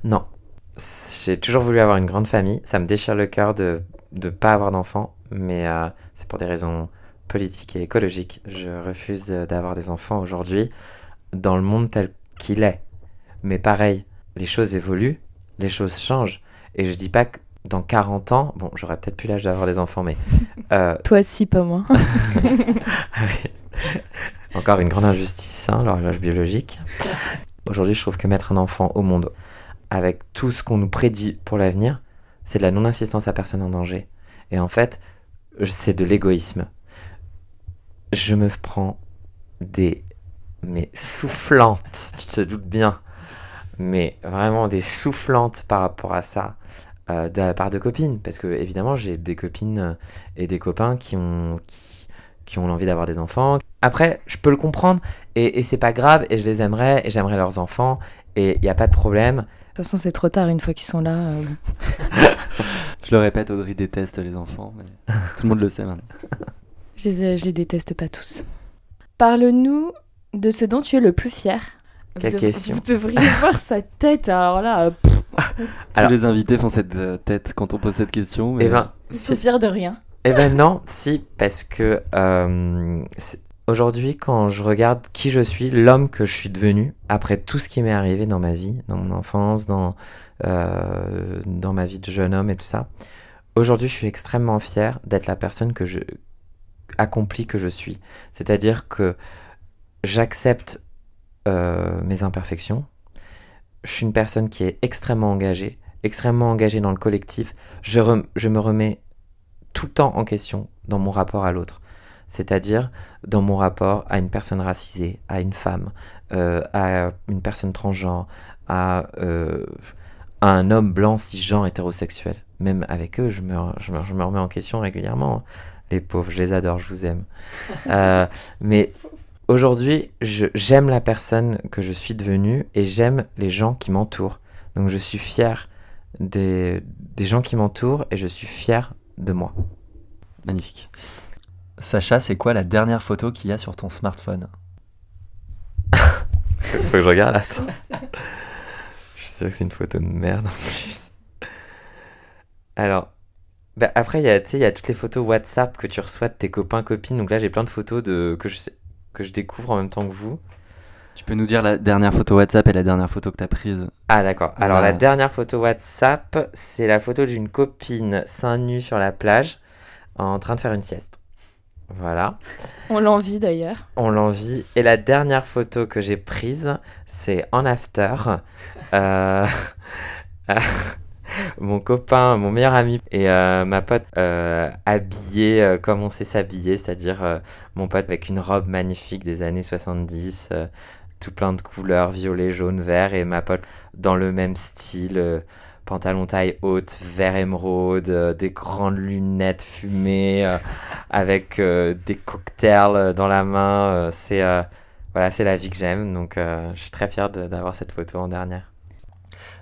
Non. J'ai toujours voulu avoir une grande famille. Ça me déchire le cœur de ne pas avoir d'enfants, mais euh, c'est pour des raisons politiques et écologiques. Je refuse euh, d'avoir des enfants aujourd'hui dans le monde tel qu'il est. Mais pareil, les choses évoluent, les choses changent. Et je dis pas que dans 40 ans, bon, j'aurais peut-être plus l'âge d'avoir des enfants, mais euh, Toi aussi, pas moi. Ah oui. Encore une grande injustice, hein, l'horloge biologique. Aujourd'hui, je trouve que mettre un enfant au monde avec tout ce qu'on nous prédit pour l'avenir, c'est de la non-assistance à personne en danger. Et en fait, c'est de l'égoïsme. Je me prends des mais soufflantes, tu te doutes bien, mais vraiment des soufflantes par rapport à ça euh, de la part de copines, parce que évidemment j'ai des copines euh, et des copains qui ont qui, qui ont l'envie d'avoir des enfants. Après, je peux le comprendre et, et c'est pas grave et je les aimerais et j'aimerais leurs enfants et il n'y a pas de problème. De toute façon, c'est trop tard une fois qu'ils sont là. euh, Je le répète, Audrey déteste les enfants, mais tout le monde le sait maintenant. je, les, je les déteste pas tous. Parle-nous de ce dont tu es le plus fier. Quelle vous question. Vous devriez voir sa tête. Alors là, euh, pff, Alors- Tous les invités font cette euh, tête quand on pose cette question. Mais... Eh ben, ils sont fiers de rien. Eh ben non, si, parce que euh, aujourd'hui, quand je regarde qui je suis, l'homme que je suis devenu, après tout ce qui m'est arrivé dans ma vie, dans mon enfance, dans, euh, dans ma vie de jeune homme et tout ça, aujourd'hui, je suis extrêmement fier d'être la personne que je accomplie que je suis. C'est-à-dire que j'accepte euh, mes imperfections. Je suis une personne qui est extrêmement engagée, extrêmement engagée dans le collectif. Je, me remets tout le temps en question dans mon rapport à l'autre. C'est-à-dire dans mon rapport à une personne racisée, à une femme, euh, à une personne transgenre, à, euh, à un homme blanc, cisgenre, hétérosexuel. Même avec eux, je me, je me, je me remets en question régulièrement. Les pauvres, je les adore, je vous aime. Euh, mais aujourd'hui, je- j'aime la personne que je suis devenue et j'aime les gens qui m'entourent. Donc je suis fier des, des gens qui m'entourent et je suis fier de moi. Magnifique. Sacha, c'est quoi la dernière photo qu'il y a sur ton smartphone Faut que je regarde, attends. je suis sûr que c'est une photo de merde en plus. Alors, bah après, il y, a, tu sais, il y a toutes les photos WhatsApp que tu reçois de tes copains, copines. Donc là, j'ai plein de photos de, que, je, sais- que je découvre en même temps que vous. Tu peux nous dire la dernière photo WhatsApp et la dernière photo que tu as prise Ah d'accord. Alors Ah. la dernière photo WhatsApp, c'est la photo d'une copine seins nus sur la plage en train de faire une sieste. Voilà. On l'envie d'ailleurs. On l'envie. Et la dernière photo que j'ai prise, c'est en after. Euh, mon copain, mon meilleur ami et euh, ma pote euh, habillés euh, comme on sait s'habiller, c'est-à-dire euh, mon pote avec une robe magnifique des années 70, euh, tout plein de couleurs, violet, jaune, vert, et ma pote dans le même style. Pantalon taille haute, vert émeraude, euh, des grandes lunettes fumées, euh, avec euh, des cocktails dans la main. c'est voilà, c'est la vie que j'aime. Donc, je suis très fier d'avoir cette photo en dernière.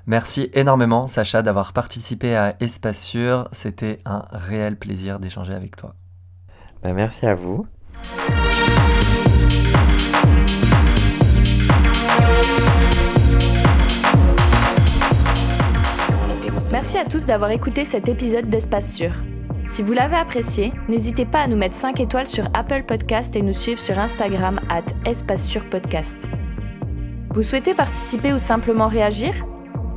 Merci énormément, Sacha, d'avoir participé à Espace Sûr. C'était un réel plaisir d'échanger avec toi. Bah, merci à vous. Merci à tous d'avoir écouté cet épisode d'Espace Sûr. Si vous l'avez apprécié, n'hésitez pas à nous mettre 5 étoiles sur Apple Podcast et nous suivre sur Instagram at Espace Sûr Podcast. Vous souhaitez participer ou simplement réagir?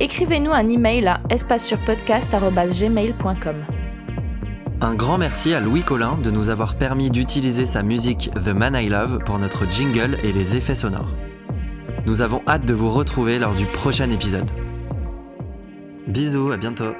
Écrivez-nous un email à espacesurpodcast.gmail.com. Un grand merci à Louis Collin de nous avoir permis d'utiliser sa musique The Man I Love pour notre jingle et les effets sonores. Nous avons hâte de vous retrouver lors du prochain épisode. Bisous, à bientôt